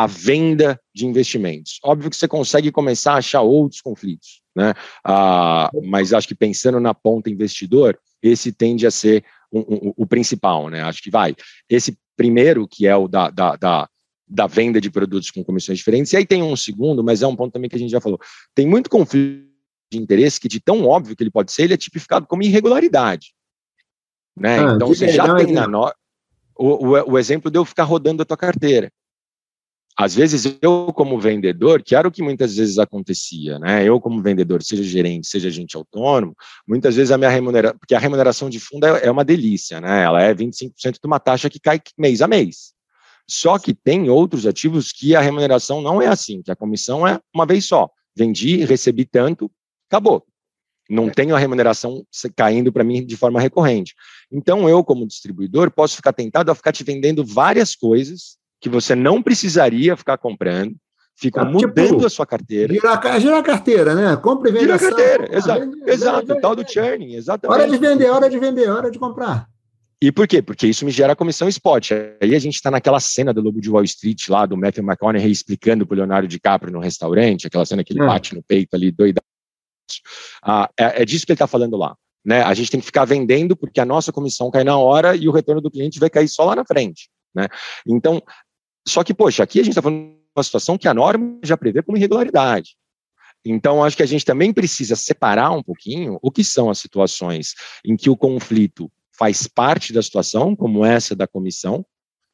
à venda de investimentos. Óbvio que você consegue começar a achar outros conflitos, né? Ah, mas acho que pensando na ponta investidor, esse tende a ser um, um, o principal, né? Acho que vai. Esse primeiro, que é o da, da, da, da, venda de produtos com comissões diferentes, e aí tem um segundo, mas é um ponto também que a gente já falou. Tem muito conflito de interesse que, de tão óbvio que ele pode ser, ele é tipificado como irregularidade. Né? Ah, então, você já tem na no... o, o, o exemplo de eu ficar rodando a tua carteira. Às vezes eu, como vendedor, que era o que muitas vezes acontecia, né? Eu, como vendedor, seja gerente, seja agente autônomo, muitas vezes a minha remuneração, porque a remuneração de fundo é, é uma delícia, né? Ela é 25% de uma taxa que cai mês a mês. Só que tem outros ativos que a remuneração não é assim, que a comissão é uma vez só. Vendi, recebi tanto, acabou. Não tenho a remuneração caindo para mim de forma recorrente. Então, eu, como distribuidor, posso ficar tentado a ficar te vendendo várias coisas que você não precisaria ficar comprando, fica ah, mudando tipo, a sua carteira. Girar, girar a carteira, né? Compre e vende. Gira a carteira, exato. Vende, exato, vende, tal do churning, exatamente. Hora de vender, hora de vender, hora de comprar. E por quê? Porque isso me gera comissão spot. Aí a gente está naquela cena do Lobo de Wall Street lá, do Matthew McConaughey explicando para o Leonardo DiCaprio no restaurante, aquela cena que ele é. bate no peito ali, doidado. Ah, é, é disso que ele está falando lá. Né? A gente tem que ficar vendendo porque a nossa comissão cai na hora e o retorno do cliente vai cair só lá na frente. Né? Então, só que, poxa, aqui a gente está falando de uma situação que a norma já prevê como irregularidade. Então, acho que a gente também precisa separar um pouquinho o que são as situações em que o conflito faz parte da situação, como essa da comissão,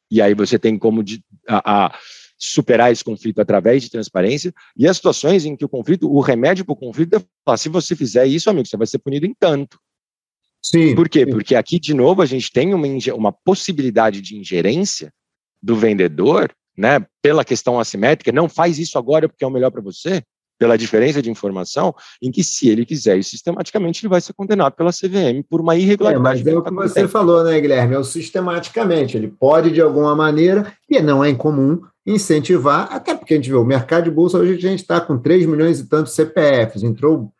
e aí você tem como de, a, a superar esse conflito através de transparência, e as situações em que o conflito, o remédio para o conflito é falar, se você fizer isso, amigo, você vai ser punido em tanto. Sim. Por quê? Sim. Porque aqui, de novo, a gente tem uma, uma possibilidade de ingerência do vendedor, né, pela questão assimétrica, não faz isso agora porque é o melhor para você, pela diferença de informação, em que se ele quiser isso sistematicamente, ele vai ser condenado pela CVM por uma irregularidade. É, mas é o que você falou, né, Guilherme? É o sistematicamente. Ele pode, de alguma maneira, e não é incomum, incentivar, até porque a gente vê o mercado de bolsa hoje a gente está com 3 milhões e tantos CPFs, entrou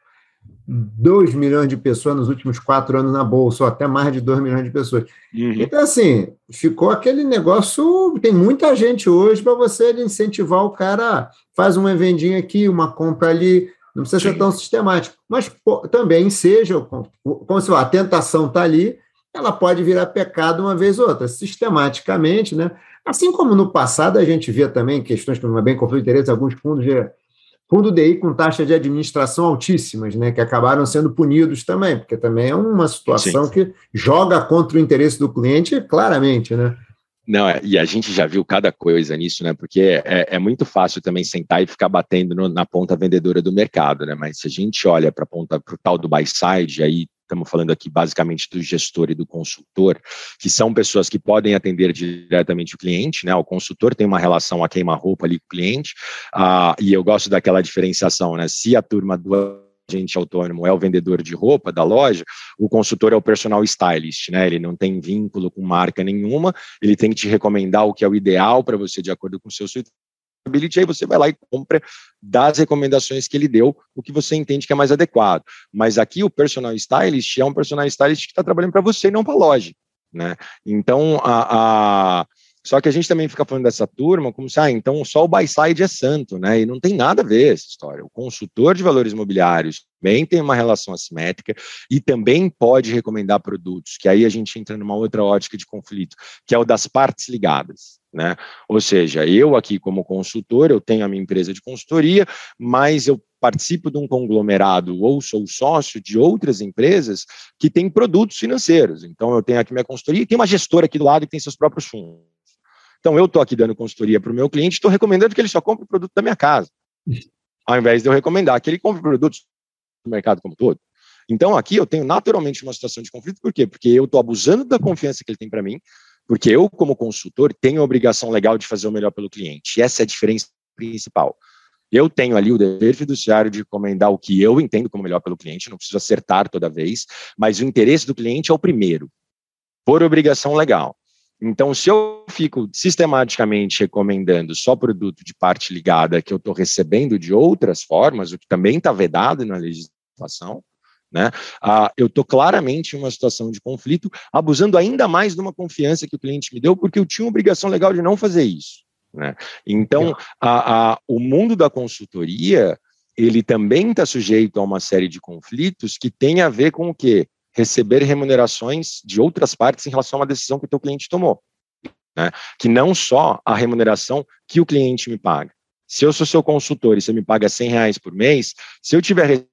2 milhões de pessoas nos últimos quatro anos na Bolsa, ou até mais de 2 milhões de pessoas. Uhum. Então, assim, ficou aquele negócio. Tem muita gente hoje para você incentivar o cara, faz uma vendinha aqui, uma compra ali, não precisa Sim. ser tão sistemático. Mas pô, também seja, como se a tentação está ali, ela pode virar pecado uma vez ou outra, sistematicamente, né? Assim como no passado a gente via também questões como bem conflito de interesse, alguns fundos de fundo DI com taxa de administração altíssimas, né, que acabaram sendo punidos também, porque também é uma situação Sim. que joga contra o interesse do cliente claramente, né? Não, é, e a gente já viu cada coisa nisso, né? Porque é, é muito fácil também sentar e ficar batendo no, na ponta vendedora do mercado, né? Mas se a gente olha para a ponta para o tal do buy side, aí estamos falando aqui basicamente do gestor e do consultor, que são pessoas que podem atender diretamente o cliente, né? O consultor tem uma relação a queima-roupa ali com o cliente, uh, e eu gosto daquela diferenciação, né? Se a turma do agente autônomo é o vendedor de roupa da loja, o consultor é o personal stylist, né? Ele não tem vínculo com marca nenhuma, ele tem que te recomendar o que é o ideal para você de acordo com o seu Ability, aí você vai lá e compra das recomendações que ele deu, o que você entende que é mais adequado. Mas aqui o personal stylist é um personal stylist que está trabalhando para você e não para a loja. Né? Então, a, a, só que a gente também fica falando dessa turma como se, ah, então só o buy side é santo, né? E não tem nada a ver essa história. O consultor de valores imobiliários também tem uma relação assimétrica e também pode recomendar produtos, que aí a gente entra numa outra ótica de conflito, que é o das partes ligadas. Né? Ou seja, eu aqui como consultor, eu tenho a minha empresa de consultoria, mas eu participo de um conglomerado ou sou sócio de outras empresas que têm produtos financeiros. Então eu tenho aqui minha consultoria e tem uma gestora aqui do lado que tem seus próprios fundos. Então eu estou aqui dando consultoria para o meu cliente, estou recomendando que ele só compre o produto da minha casa, ao invés de eu recomendar que ele compre produtos do mercado como todo. Então aqui eu tenho naturalmente uma situação de conflito, por quê? Porque eu estou abusando da confiança que ele tem para mim, porque eu, como consultor, tenho a obrigação legal de fazer o melhor pelo cliente. E essa é a diferença principal. Eu tenho ali o dever fiduciário de recomendar o que eu entendo como melhor pelo cliente, não preciso acertar toda vez, mas o interesse do cliente é o primeiro, por obrigação legal. Então, se eu fico sistematicamente recomendando só produto de parte ligada que eu estou recebendo de outras formas, o que também está vedado na legislação, né? Ah, eu estou claramente em uma situação de conflito, abusando ainda mais de uma confiança que o cliente me deu, porque eu tinha uma obrigação legal de não fazer isso. Né? Então, a, a, o mundo da consultoria, ele também está sujeito a uma série de conflitos que tem a ver com o quê? Receber remunerações de outras partes em relação a uma decisão que o teu cliente tomou. Né? Que não só a remuneração que o cliente me paga. Se eu sou seu consultor e você me paga 100 reais por mês, se eu tiver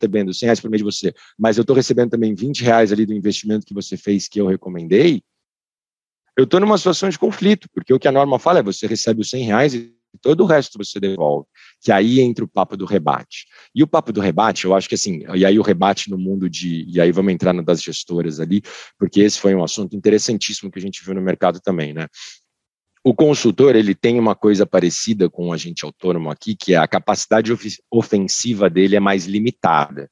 recebendo 100 reais por mês de você, mas eu estou recebendo também 20 reais ali do investimento que você fez que eu recomendei, eu estou numa situação de conflito, porque o que a norma fala é você recebe os 100 reais e todo o resto você devolve, que aí entra o papo do rebate. E o papo do rebate, eu acho que assim, e aí o rebate no mundo de, e aí vamos entrar na das gestoras ali, porque esse foi um assunto interessantíssimo que a gente viu no mercado também, né? O consultor ele tem uma coisa parecida com o agente autônomo aqui, que é a capacidade ofensiva dele é mais limitada.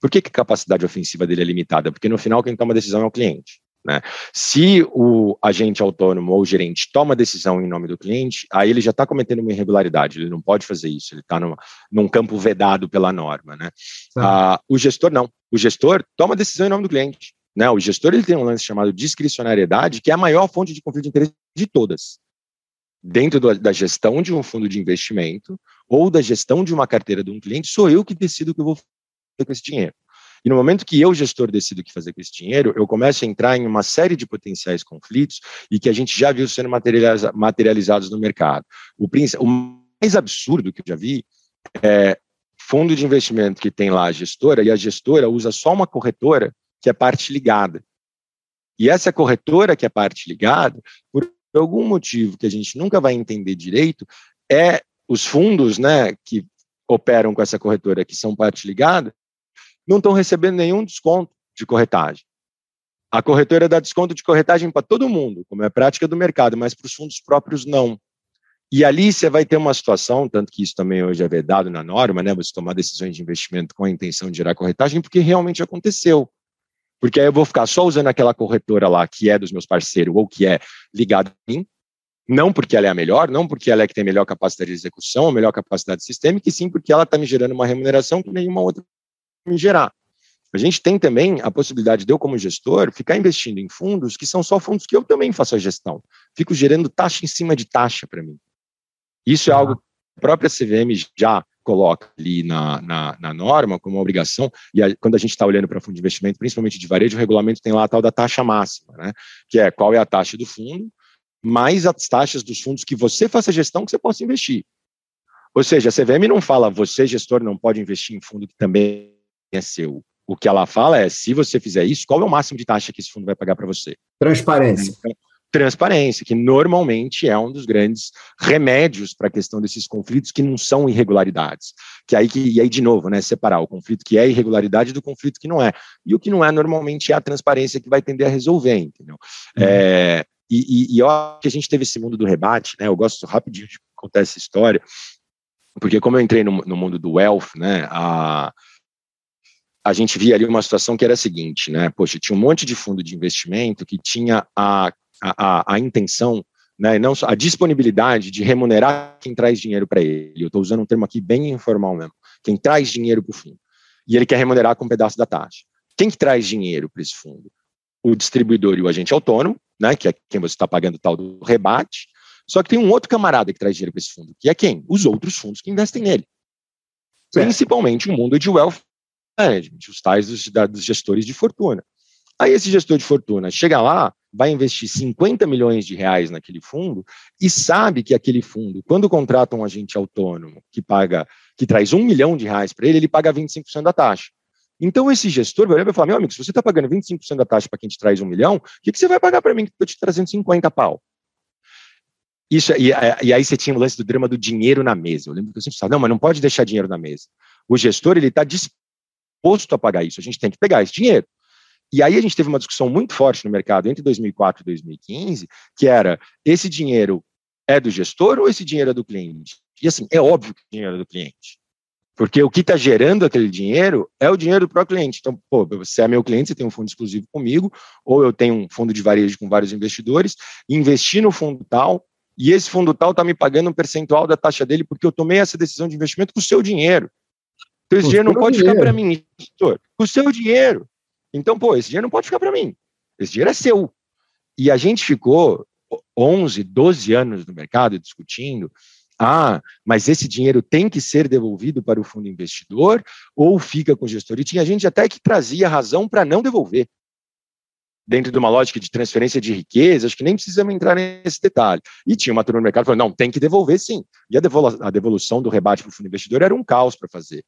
Por que, que a capacidade ofensiva dele é limitada? Porque no final quem toma a decisão é o cliente. Né? Se o agente autônomo ou gerente toma a decisão em nome do cliente, aí ele já está cometendo uma irregularidade, ele não pode fazer isso, ele está num campo vedado pela norma. Né? Ah, o gestor não. O gestor toma a decisão em nome do cliente. Né? O gestor ele tem um lance chamado discricionariedade, que é a maior fonte de conflito de interesse de todas dentro do, da gestão de um fundo de investimento ou da gestão de uma carteira de um cliente, sou eu que decido o que eu vou fazer com esse dinheiro. E no momento que eu, gestor, decido o que fazer com esse dinheiro, eu começo a entrar em uma série de potenciais conflitos e que a gente já viu sendo materializa materializados no mercado. O, o mais absurdo que eu já vi é fundo de investimento que tem lá a gestora e a gestora usa só uma corretora que é parte ligada. E essa corretora que é parte ligada, por algum motivo que a gente nunca vai entender direito, é os fundos né, que operam com essa corretora, que são parte ligada, não estão recebendo nenhum desconto de corretagem. A corretora dá desconto de corretagem para todo mundo, como é a prática do mercado, mas para os fundos próprios não. E ali você vai ter uma situação, tanto que isso também hoje é vedado na norma, né? Você tomar decisões de investimento com a intenção de gerar corretagem, porque realmente aconteceu. Porque aí eu vou ficar só usando aquela corretora lá que é dos meus parceiros ou que é ligado a mim, não porque ela é a melhor, não porque ela é que tem melhor capacidade de execução, ou melhor capacidade sistêmica, e sim porque ela está me gerando uma remuneração que nenhuma outra me gerar. A gente tem também a possibilidade de eu, como gestor, ficar investindo em fundos que são só fundos que eu também faço a gestão. Fico gerando taxa em cima de taxa para mim. Isso é algo que a própria CVM já coloca ali na, na, na norma como obrigação, e a, quando a gente está olhando para fundo de investimento, principalmente de varejo, o regulamento tem lá a tal da taxa máxima, né? que é qual é a taxa do fundo, mais as taxas dos fundos que você faça gestão que você possa investir. Ou seja, a CVM não fala você, gestor, não pode investir em fundo que também é seu. O que ela fala é, se você fizer isso, qual é o máximo de taxa que esse fundo vai pagar para você? Transparência. Então, transparência, que normalmente é um dos grandes remédios para a questão desses conflitos que não são irregularidades. Que aí, que, e aí, de novo, né, separar o conflito que é irregularidade do conflito que não é. E o que não é, normalmente, é a transparência que vai tender a resolver, entendeu? Uhum. É, e, e, e ó, que a gente teve esse mundo do rebate, né, eu gosto rapidinho de contar essa história, porque como eu entrei no, no mundo do wealth, né, a, a gente via ali uma situação que era a seguinte, né? Poxa, tinha um monte de fundo de investimento que tinha a a, a, intenção, né, não só a disponibilidade de remunerar quem traz dinheiro para ele. Eu estou usando um termo aqui bem informal mesmo, quem traz dinheiro para o fundo. E ele quer remunerar com um pedaço da taxa. Quem que traz dinheiro para esse fundo? O distribuidor e o agente autônomo, né, que é quem você está pagando tal do rebate. Só que tem um outro camarada que traz dinheiro para esse fundo, que é quem? Os outros fundos que investem nele. Principalmente o mundo de wealth management, os tais dos, dos gestores de fortuna. Aí esse gestor de fortuna chega lá, vai investir 50 milhões de reais naquele fundo e sabe que aquele fundo, quando contrata um agente autônomo que paga, que traz um milhão de reais para ele, ele paga 25% da taxa. Então esse gestor vai olhar e falar, meu amigo, se você está pagando 25% da taxa para quem te traz um milhão, o que, que você vai pagar para mim que estou te trazendo 50 pau? Isso, e, e, aí você tinha o lance do drama do dinheiro na mesa. Eu lembro que eu sempre falava, não, mas não pode deixar dinheiro na mesa. O gestor, ele está disposto a pagar isso. A gente tem que pegar esse dinheiro. E aí a gente teve uma discussão muito forte no mercado entre 2004 e 2015, que era esse dinheiro é do gestor ou esse dinheiro é do cliente? E assim, é óbvio que o dinheiro é do cliente. Porque o que está gerando aquele dinheiro é o dinheiro do próprio cliente. Então, pô, você é meu cliente, você tem um fundo exclusivo comigo, ou eu tenho um fundo de varejo com vários investidores, investi no fundo tal, e esse fundo tal está me pagando um percentual da taxa dele porque eu tomei essa decisão de investimento com o seu dinheiro. Então, esse dinheiro não pode dinheiro. ficar para mim, gestor, o seu dinheiro. Então, pô, esse dinheiro não pode ficar para mim. Esse dinheiro é seu. E a gente ficou 11, 12 anos no mercado discutindo. Ah, mas esse dinheiro tem que ser devolvido para o fundo investidor ou fica com o gestor? E tinha gente até que trazia razão para não devolver. Dentro de uma lógica de transferência de riqueza, acho que nem precisamos entrar nesse detalhe. E tinha uma turma no mercado que falou: não, tem que devolver sim. E a devolução do rebate para o fundo investidor era um caos para fazer.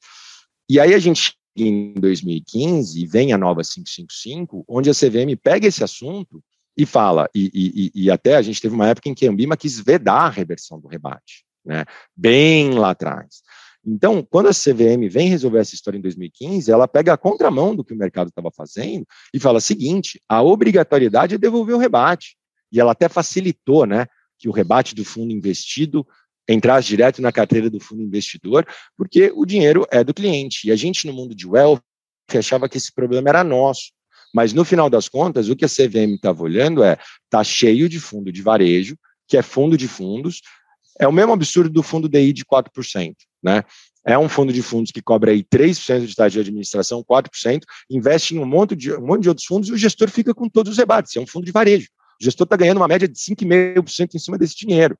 E aí a gente em 2015 vem a nova 555, onde a CVM pega esse assunto e fala, e, e, e, até a gente teve uma época em que a Ambima quis vedar a reversão do rebate, né? bem lá atrás. Então, quando a CVM vem resolver essa história em 2015, ela pega a contramão do que o mercado estava fazendo e fala o seguinte: a obrigatoriedade é devolver o rebate. E ela até facilitou, né, que o rebate do fundo investido entrasse direto na carteira do fundo investidor, porque o dinheiro é do cliente. E a gente, no mundo de wealth, achava que esse problema era nosso. Mas, no final das contas, o que a CVM estava olhando é, está cheio de fundo de varejo, que é fundo de fundos, é o mesmo absurdo do fundo DI de 4%, né? É um fundo de fundos que cobra aí 3% de taxa de administração, 4%, investe em um monte, de, um monte de outros fundos e o gestor fica com todos os rebates. É um fundo de varejo. O gestor está ganhando uma média de 5,5% em cima desse dinheiro.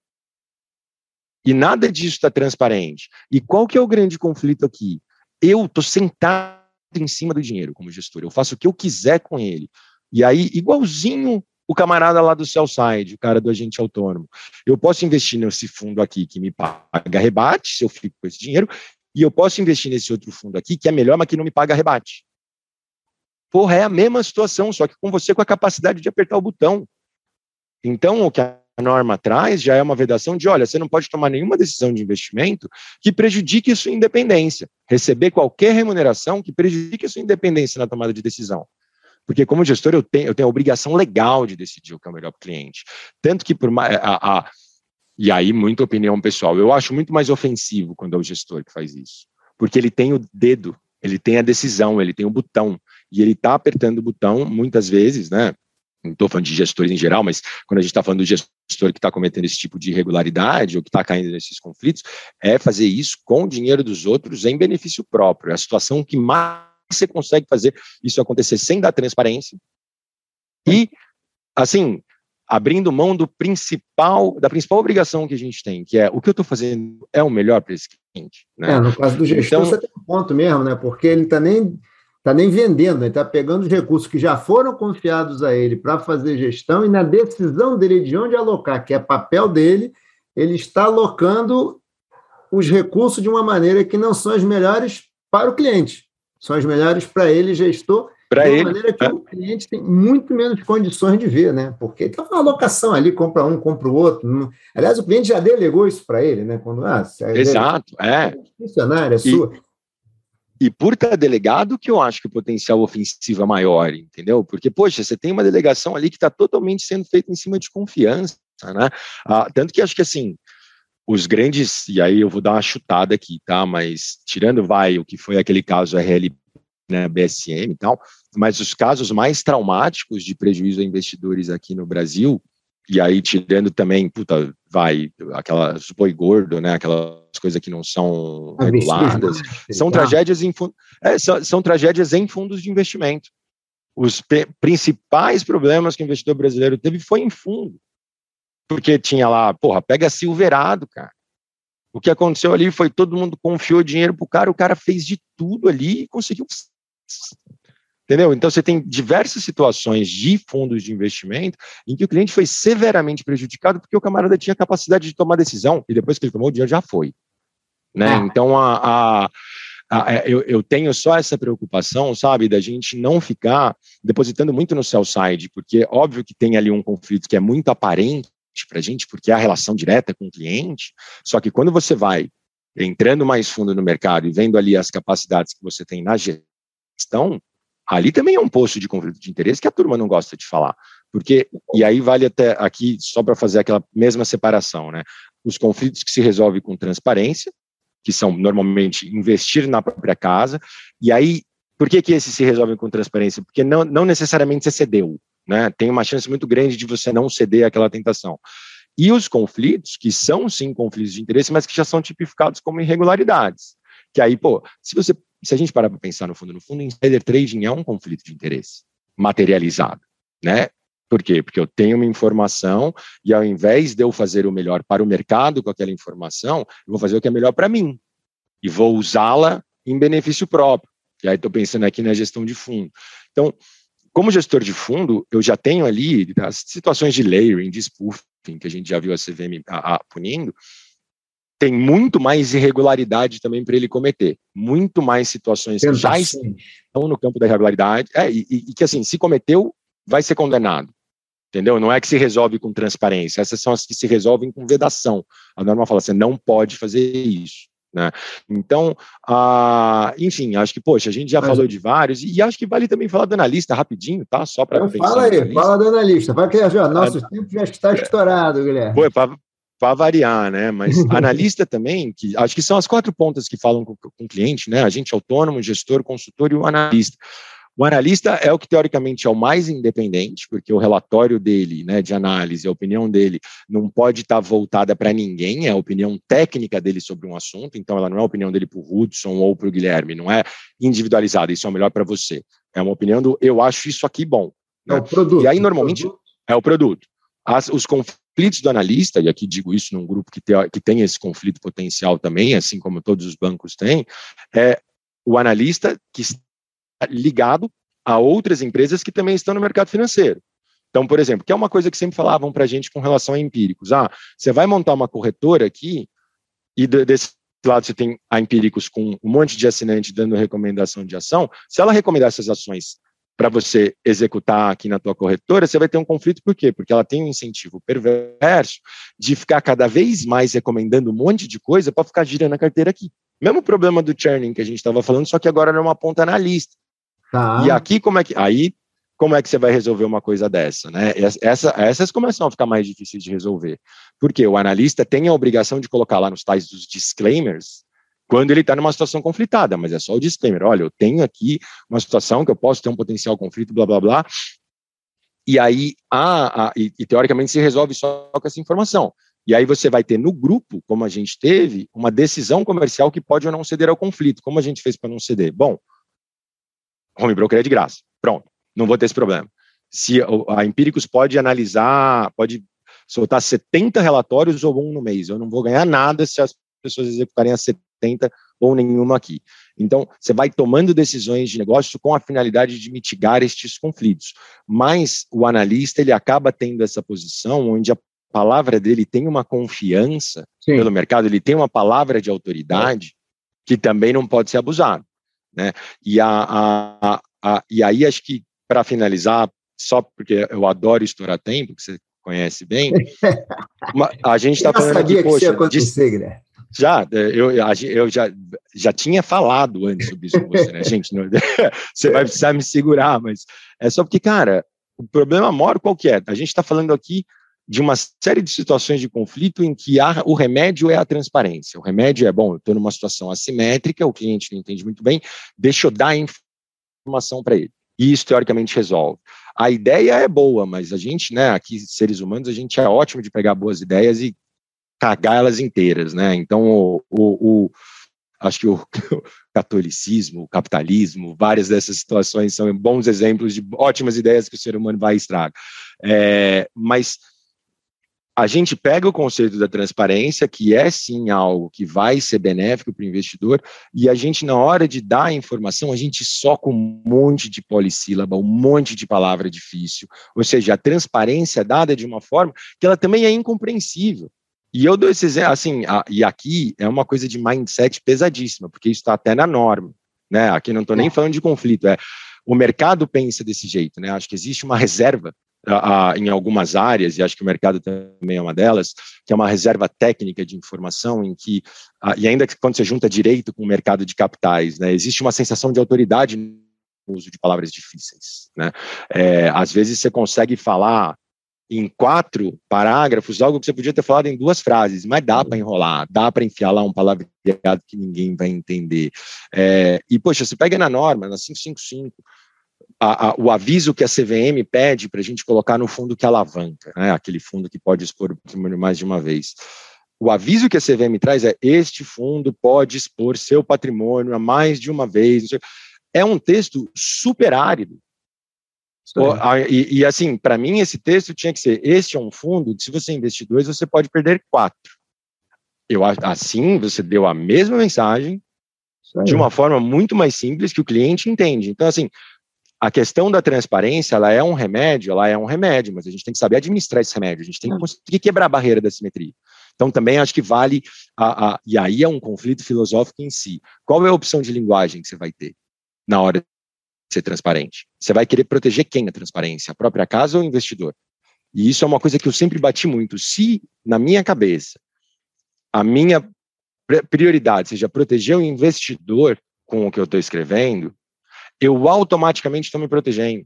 E nada disso está transparente. E qual que é o grande conflito aqui? Eu estou sentado em cima do dinheiro como gestor, eu faço o que eu quiser com ele. E aí, igualzinho o camarada lá do Cellside, o cara do agente autônomo. Eu posso investir nesse fundo aqui que me paga rebate, se eu fico com esse dinheiro, e eu posso investir nesse outro fundo aqui que é melhor, mas que não me paga rebate. Porra, é a mesma situação, só que com você com a capacidade de apertar o botão. Então, o que a norma traz já é uma vedação de, olha, você não pode tomar nenhuma decisão de investimento que prejudique sua independência, receber qualquer remuneração que prejudique sua independência na tomada de decisão. Porque como gestor eu tenho, eu tenho a obrigação legal de decidir o que é o melhor para o cliente. Tanto que por mais, a, a, e aí muita opinião pessoal, eu acho muito mais ofensivo quando é o gestor que faz isso, porque ele tem o dedo, ele tem a decisão, ele tem o botão e ele está apertando o botão muitas vezes, né? Não estou falando de gestores em geral, mas quando a gente está falando do gestor que está cometendo esse tipo de irregularidade ou que está caindo nesses conflitos, é fazer isso com o dinheiro dos outros em benefício próprio. É a situação que mais você consegue fazer isso acontecer sem dar transparência e, assim, abrindo mão do principal, da principal obrigação que a gente tem, que é o que eu estou fazendo é o melhor para esse cliente. Né? É, no caso do gestor, então, você tem um ponto mesmo, né? Porque ele está nem está nem vendendo, ele está pegando os recursos que já foram confiados a ele para fazer gestão e na decisão dele de onde alocar, que é papel dele, ele está alocando os recursos de uma maneira que não são as melhores para o cliente, são as melhores para ele, gestor, de uma ele, maneira que é. o cliente tem muito menos condições de ver, né? Porque tem uma alocação ali, compra um, compra o outro. Aliás, o cliente já delegou isso para ele, né? Quando, ah, Exato, é. Funcionário, é sua. E por estar delegado que eu acho que o potencial ofensivo é maior, entendeu? Porque, poxa, você tem uma delegação ali que está totalmente sendo feita em cima de confiança, né? Ah, tanto que acho que, assim, os grandes, e aí eu vou dar uma chutada aqui, tá? Mas tirando, vai, o que foi aquele caso RL, né, BSM e tal, mas os casos mais traumáticos de prejuízo a investidores aqui no Brasil, e aí tirando também, puta, vai, aquelas boi gordo, né, aquelas coisas que não são ah, reguladas, são tragédias em, é, são, são tragédias em fundos de investimento. Os principais problemas que o investidor brasileiro teve foi em fundo, porque tinha lá, porra, pega Silverado, cara. O que aconteceu ali foi todo mundo confiou dinheiro pro cara, o cara fez de tudo ali e conseguiu Entendeu? Então você tem diversas situações de fundos de investimento em que o cliente foi severamente prejudicado porque o camarada tinha capacidade de tomar decisão e depois que ele tomou o dinheiro já foi. Né? Ah. Então a, a, é, eu, eu, tenho só essa preocupação, sabe, da gente não ficar depositando muito no sell side, porque óbvio que tem ali um conflito que é muito aparente para a gente, porque é a relação direta com o cliente. Só que quando você vai entrando mais fundo no mercado e vendo ali as capacidades que você tem na gestão, ali também é um posto de conflito de interesse que a turma não gosta de falar. Porque, e aí vale até aqui, só para fazer aquela mesma separação, né? Os conflitos que se resolvem com transparência, que são normalmente investir na própria casa, e aí, por que, que esses se resolvem com transparência? Porque não, não necessariamente você cedeu, né? Tem uma chance muito grande de você não ceder àquela tentação. E os conflitos, que são sim conflitos de interesse, mas que já são tipificados como irregularidades. Que aí, pô, se você se a gente parar para pensar no fundo, no fundo, insider trading é um conflito de interesse materializado, né? Por quê? Porque eu tenho uma informação e ao invés de eu fazer o melhor para o mercado com aquela informação, eu vou fazer o que é melhor para mim e vou usá-la em benefício próprio. E aí estou pensando aqui na gestão de fundo. Então, como gestor de fundo, eu já tenho ali as situações de layering, de spoofing, que a gente já viu a CVM a, a, punindo, tem muito mais irregularidade também para ele cometer, muito mais situações que já estão no campo da irregularidade, é, e, e, que assim, se cometeu, vai ser condenado, entendeu? Não é que se resolve com transparência, essas são as que se resolvem com vedação. A norma fala, você não pode fazer isso. Né? Então, ah, enfim, acho que, poxa, a gente já Mas, falou de vários, e, acho que vale também falar do analista rapidinho, tá? Só para. Fala aí, fala do analista, vai que já, nosso ah, tempo já está estourado, Guilherme. Pô, para variar, né? Mas analista também, que acho que são as quatro pontas que falam com, com o cliente, né? Agente autônomo, gestor, consultor e o analista. O analista é o que teoricamente é o mais independente, porque o relatório dele, né, de análise, a opinião dele, não pode estar voltada para ninguém, é a opinião técnica dele sobre um assunto, então ela não é a opinião dele para o Hudson ou para o Guilherme, não é individualizada, isso é o melhor para você. É uma opinião do eu acho isso aqui bom. Né? É o produto. E aí, normalmente, é o produto. As, os conflitos conflitos do analista, e aqui digo isso num grupo que, que tem esse conflito potencial também, assim como todos os bancos têm, é o analista que está ligado a outras empresas que também estão no mercado financeiro. Então, por exemplo, que é uma coisa que sempre falavam para a gente com relação a empíricos. Ah, você vai montar uma corretora aqui e desse lado você tem a empíricos com um monte de assinante dando recomendação de ação. Se ela recomendar essas ações para você executar aqui na tua corretora, você vai ter um conflito, por quê? Porque ela tem um incentivo perverso de ficar cada vez mais recomendando um monte de coisa para ficar girando a carteira aqui. Mesmo problema do churning que a gente estava falando, só que agora era uma ponta na lista. Tá. E aqui, como é que. Aí, como é que você vai resolver uma coisa dessa? Né? Essa, essas começam a ficar mais difíceis de resolver. Porque o analista tem a obrigação de colocar lá nos tais dos disclaimers quando ele está numa situação conflitada, mas é só o disclaimer. Olha, eu tenho aqui uma situação que eu posso ter um potencial conflito, blá, blá, blá. E aí, a, a e, e, teoricamente, se resolve só com essa informação. E aí você vai ter no grupo, como a gente teve, uma decisão comercial que pode ou não ceder ao conflito. Como a gente fez para não ceder? Bom, home broker é de graça. Pronto, não vou ter esse problema. Se a Empíricos pode analisar, pode soltar 70 relatórios ou um no mês, eu não vou ganhar nada se as pessoas executarem as 70 ou nenhuma aqui. Então, você vai tomando decisões de negócio com a finalidade de mitigar estes conflitos. Mas o analista, ele acaba tendo essa posição onde a palavra dele tem uma confiança Sim. pelo mercado, ele tem uma palavra de autoridade que também não pode ser abusado. Né? E, a, a, a e aí, acho que, para finalizar, só porque eu adoro estourar tempo, que você conhece bem, a gente está falando aqui, poxa, de, né? Já, eu, eu já, já tinha falado antes sobre isso com você, né, gente? Não, você vai precisar me segurar, mas é só porque, cara, o problema maior qual que é? A gente está falando aqui de uma série de situações de conflito em que há, o remédio é a transparência. O remédio é, bom, eu estou numa situação assimétrica, o cliente não entende muito bem, deixa eu dar informação para ele. E isso, teoricamente, resolve. A ideia é boa, mas a gente, né, aqui, seres humanos, a gente é ótimo de pegar boas ideias e cagar elas inteiras, né? Então, o, o, o acho que o, o, catolicismo, o capitalismo, várias dessas situações são bons exemplos de ótimas ideias que o ser humano vai estragar. É, mas a gente pega o conceito da transparência, que é sim algo que vai ser benéfico para o investidor, e a gente, na hora de dar a informação, a gente soca um monte de polissílaba, um monte de palavra difícil, ou seja, a transparência é dada de uma forma que ela também é incompreensível. E eu dou assim, a, e aqui é uma coisa de mindset pesadíssima, porque isso está até na norma, né? Aqui não estou nem falando de conflito, é o mercado pensa desse jeito, né? Acho que existe uma reserva a, a, em algumas áreas, e acho que o mercado também é uma delas, que é uma reserva técnica de informação em que, a, e ainda que quando você junta direito com o mercado de capitais, né, existe uma sensação de autoridade no uso de palavras difíceis. Né? É, às vezes você consegue falar em quatro parágrafos algo que você podia ter falado em duas frases, mas dá para enrolar, dá para enfiar lá um palavreado que ninguém vai entender. É, e, poxa, você pega na norma, na 555, a, a, o aviso que a CVM pede para a gente colocar no fundo que alavanca, né, aquele fundo que pode expor o patrimônio mais de uma vez. O aviso que a CVM traz é: este fundo pode expor seu patrimônio a mais de uma vez. É um texto super árido. E, e, assim, para mim, esse texto tinha que ser: este é um fundo se você investir dois, você pode perder quatro. Eu, assim, você deu a mesma mensagem de uma forma muito mais simples que o cliente entende. Então, assim, a questão da transparência, ela é um remédio, ela é um remédio, mas a gente tem que saber administrar esse remédio, a gente tem que conseguir quebrar a barreira da simetria. Então, também acho que vale, a, a, e aí é um conflito filosófico em si. Qual é a opção de linguagem que você vai ter na hora ser transparente? Você vai querer proteger quem na transparência? A própria casa ou o investidor? E isso é uma coisa que eu sempre bati muito. Se, na minha cabeça, a minha prioridade seja proteger o investidor com o que eu estou escrevendo, eu automaticamente estou me protegendo.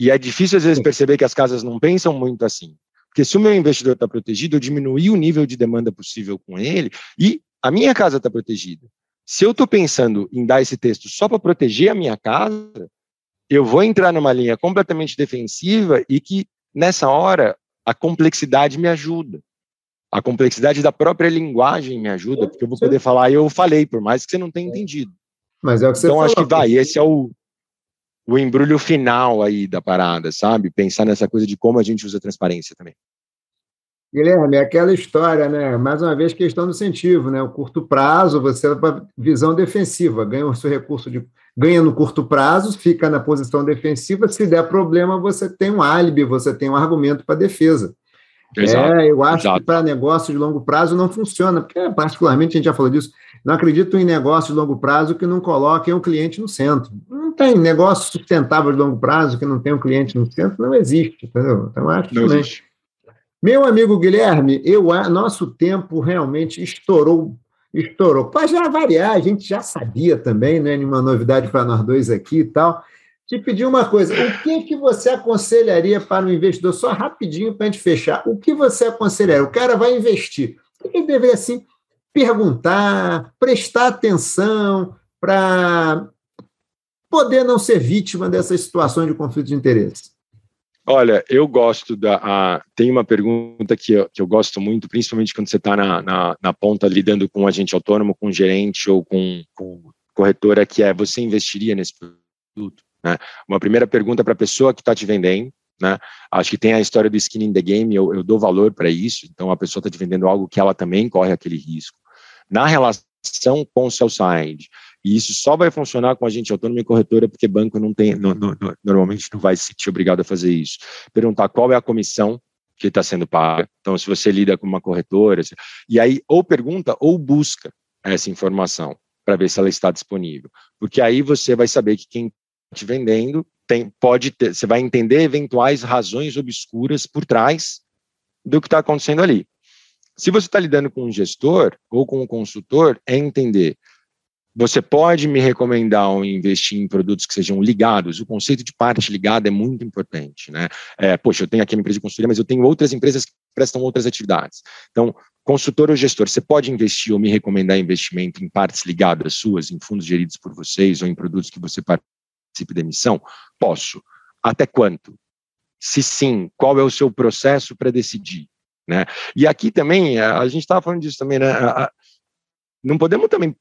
E é difícil, às vezes, perceber que as casas não pensam muito assim. Porque se o meu investidor está protegido, eu diminuí o nível de demanda possível com ele e a minha casa está protegida. Se eu estou pensando em dar esse texto só para proteger a minha casa, eu vou entrar numa linha completamente defensiva e que, nessa hora, a complexidade me ajuda. A complexidade da própria linguagem me ajuda, porque eu vou poder falar, eu falei, por mais que você não tenha entendido. Mas é o que você Então falou. acho que vai, esse é o, o embrulho final aí da parada, sabe? Pensar nessa coisa de como a gente usa transparência também. Guilherme, é aquela história, né? Mais uma vez, questão do incentivo, né? O curto prazo, você para visão defensiva, ganha o seu recurso de. ganha no curto prazo, fica na posição defensiva. Se der problema, você tem um álibi, você tem um argumento para defesa. Exato, é, eu acho exato. que para negócio de longo prazo não funciona, porque, particularmente, a gente já falou disso, não acredito em negócio de longo prazo que não coloquem o cliente no centro. Não tem negócio sustentável de longo prazo que não tem o cliente no centro, não existe, entendeu? Então, acho não também. existe. Meu amigo Guilherme, eu, nosso tempo realmente estourou, estourou. Pode já variar, a gente já sabia também, não é nenhuma novidade para nós dois aqui e tal. Te pedir uma coisa, o que, que você aconselharia para o investidor, só rapidinho para a gente fechar, o que você aconselharia? O cara vai investir, o que ele deveria, assim, perguntar, prestar atenção para poder não ser vítima dessas situações de conflito de interesse? Olha, eu gosto da. A, tem uma pergunta que eu, que eu gosto muito, principalmente quando você está na, na, na, ponta lidando com um agente autônomo, com um gerente ou com, com corretora, que é: você investiria nesse Né? Uma primeira pergunta para a pessoa que está te vendendo, né? Acho que tem a história do skin in the game, eu, eu dou valor para isso, então a pessoa está te vendendo algo que ela também corre aquele risco. Na relação com o sell side, e isso só vai funcionar com a gente autônomo e corretora, porque banco não tem, no, no, normalmente não vai se sentir obrigado a fazer isso. Perguntar qual é a comissão que está sendo paga. Então, se você lida com uma corretora, e aí ou pergunta ou busca essa informação para ver se ela está disponível, porque aí você vai saber que quem está te vendendo tem, pode ter, você vai entender eventuais razões obscuras por trás do que está acontecendo ali. Se você está lidando com um gestor ou com um consultor, é entender. Você pode me recomendar ou investir em produtos que sejam ligados. O conceito de parte ligada é muito importante, né? É, poxa, eu tenho aqui uma empresa de consultoria, mas eu tenho outras empresas que prestam outras atividades. Então, consultor ou gestor, você pode investir ou me recomendar investimento em partes ligadas suas, em fundos geridos por vocês ou em produtos que você participe da emissão? Posso. Até quanto? Se sim, qual é o seu processo para decidir? Né? E aqui também, a gente estava falando disso também, né? Não podemos também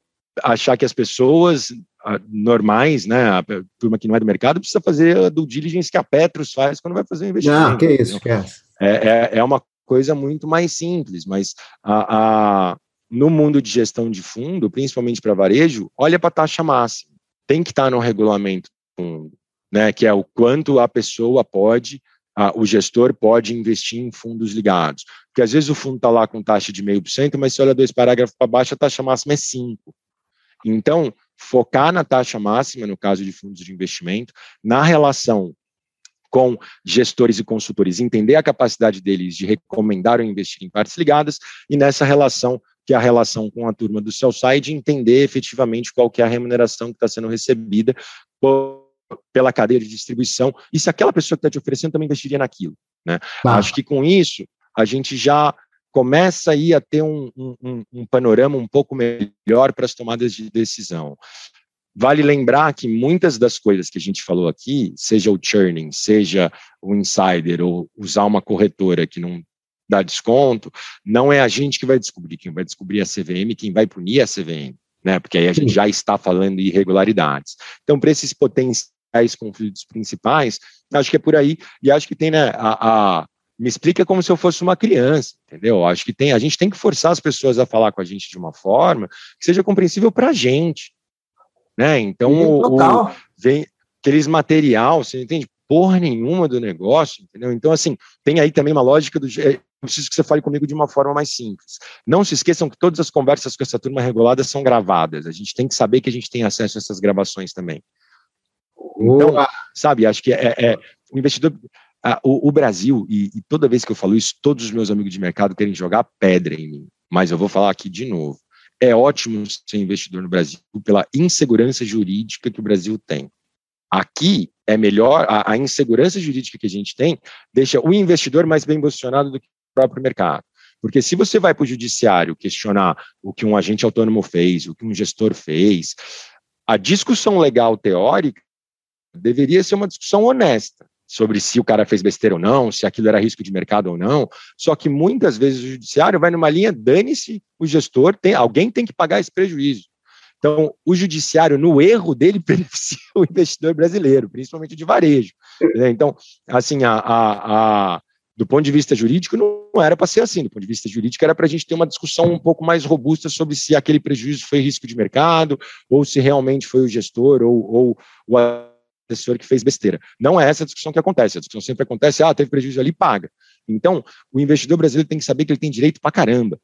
achar que as pessoas normais, né, a turma que não é do mercado, precisa fazer a due diligence que a Petros faz quando vai fazer um investimento. Não, que isso, que é. É, é uma coisa muito mais simples, mas a, a no mundo de gestão de fundo, principalmente para varejo, olha para a taxa máxima. Tem que estar no regulamento do fundo, né, que é o quanto a pessoa pode ah, o gestor pode investir em fundos ligados. Porque às vezes o fundo está lá com taxa de 0,5%, mas se olha dois parágrafos para baixo, a taxa máxima é 5%. Então, focar na taxa máxima, no caso de fundos de investimento, na relação com gestores e consultores, entender a capacidade deles de recomendar ou investir em partes ligadas, e nessa relação, que é a relação com a turma do sell side, entender efetivamente qual que é a remuneração que está sendo recebida por pela cadeia de distribuição e se aquela pessoa que está te oferecendo também investiria naquilo. Né? Acho que com isso a gente já começa aí a ter um, um, um panorama um pouco melhor para as tomadas de decisão. Vale lembrar que muitas das coisas que a gente falou aqui, seja o churning, seja o insider ou usar uma corretora que não dá desconto, não é a gente que vai descobrir, quem vai descobrir é a CVM, quem vai punir é a CVM, né? Porque aí a gente já está falando de irregularidades. Então, para esses potenciais conflitos principais, acho que é por aí, e acho que tem, né, a, a, me explica como se eu fosse uma criança, entendeu? Acho que tem, a gente tem que forçar as pessoas a falar com a gente de uma forma que seja compreensível para a gente, né? Então, o, o, vem aqueles material, você entende porra nenhuma do negócio, entendeu? Então, assim, tem aí também uma lógica do é, preciso que você fale comigo de uma forma mais simples. Não se esqueçam que todas as conversas com essa turma regulada são gravadas. A gente tem que saber que a gente tem acesso a essas gravações também. Então, sabe, acho que é, é o investidor. O, o, Brasil, e, e, toda vez que eu falo isso, todos os meus amigos de mercado querem jogar pedra em mim. Mas eu vou falar aqui de novo. É ótimo ser investidor no Brasil pela insegurança jurídica que o Brasil tem. Aqui é melhor, a, a insegurança jurídica que a gente tem deixa o investidor mais bem posicionado do que o próprio mercado. Porque se você vai para o judiciário questionar o que um agente autônomo fez, o que um gestor fez, a discussão legal teórica deveria ser uma discussão honesta sobre se o cara fez besteira ou não, se aquilo era risco de mercado ou não. Só que muitas vezes o judiciário vai numa linha, dane-se o gestor, tem, alguém tem que pagar esse prejuízo. Então, o judiciário, no erro dele, beneficia o investidor brasileiro, principalmente de varejo. Então, assim, a, a, a do ponto de vista jurídico, não era para ser assim. Do ponto de vista jurídico, era para a gente ter uma discussão um pouco mais robusta sobre se aquele prejuízo foi risco de mercado, ou se realmente foi o gestor, ou, ou o assessor que fez besteira. Não é essa a discussão que acontece. A discussão sempre acontece, ah, teve prejuízo ali, paga. Então, o investidor brasileiro tem que saber que ele tem direito para caramba.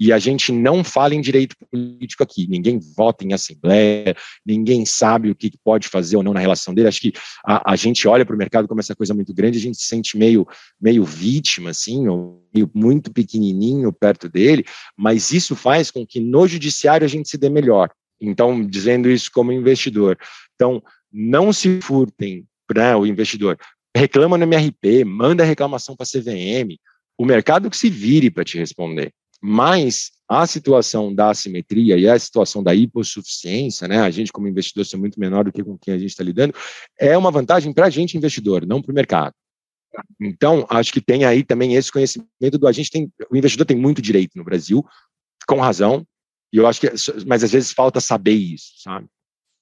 E a gente não fala em direito político aqui. Ninguém vota em assembleia, ninguém sabe o que pode fazer ou não na relação dele. Acho que a, a gente olha para o mercado como essa coisa muito grande, a gente se sente meio, meio vítima, assim, ou meio muito pequenininho perto dele, mas isso faz com que no judiciário a gente se dê melhor. Então, dizendo isso como investidor. Então, não se furtem para né, o investidor. Reclama no MRP, manda reclamação para a CVM, o mercado que se vire para te responder. Mas a situação da assimetria e a situação da hipossuficiência, né, a gente como investidor ser muito menor do que com quem a gente está lidando, é uma vantagem para a gente investidor, não para o mercado. Então, acho que tem aí também esse conhecimento do a gente tem, o investidor tem muito direito no Brasil, com razão, e eu acho que, mas às vezes falta saber isso, sabe?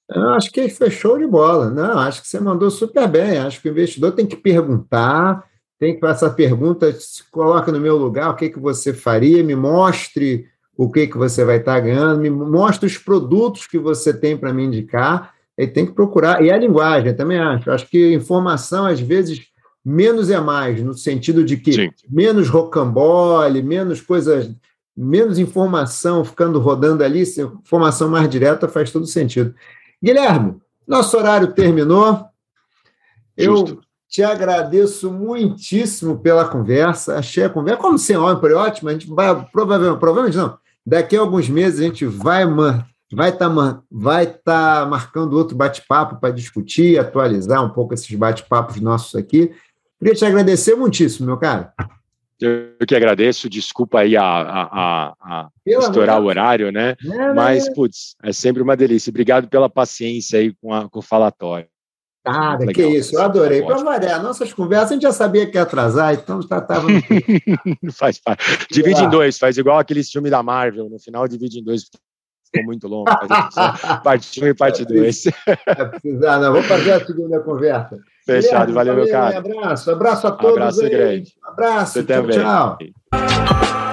Eu acho que foi show de bola. Não, acho que você mandou super bem. Acho que o investidor tem que perguntar, tem que fazer essa pergunta, se coloca no meu lugar, o que, que você faria, me mostre o que, que você vai estar ganhando, me mostre os produtos que você tem para me indicar, e tem que procurar. E a linguagem, também acho. Acho que informação, às vezes, menos é mais, no sentido de que Sim. menos rocambole, menos coisas, menos informação ficando rodando ali, informação mais direta faz todo sentido. Guilherme, nosso horário terminou. Justo. Eu te agradeço muitíssimo pela conversa. Achei a conversa, como sempre, ótima. A gente vai, provavelmente, provavelmente não, daqui a alguns meses a gente vai vai estar tá, vai tá marcando outro bate-papo para discutir, atualizar um pouco esses bate-papos nossos aqui. Queria te agradecer muitíssimo, meu cara. Eu que agradeço, desculpa aí a, a, a, estourar o horário, né? É, Mas, putz, é sempre uma delícia. Obrigado pela paciência aí com, a, com o falatório. Nada, Legal, que isso, eu adorei. Para variar, nossas conversas a gente já sabia que ia atrasar, então já estava. faz parte. Divide em dois, faz igual aquele filme da Marvel, no final divide em dois, ficou muito longo. parte 1 um e parte 2. É precisar, não. Vamos fazer a segunda conversa. Fechado, valeu, meu cara. Um abraço, abraço a todos. Abraço aí. grande. Abraço, tchau, tchau.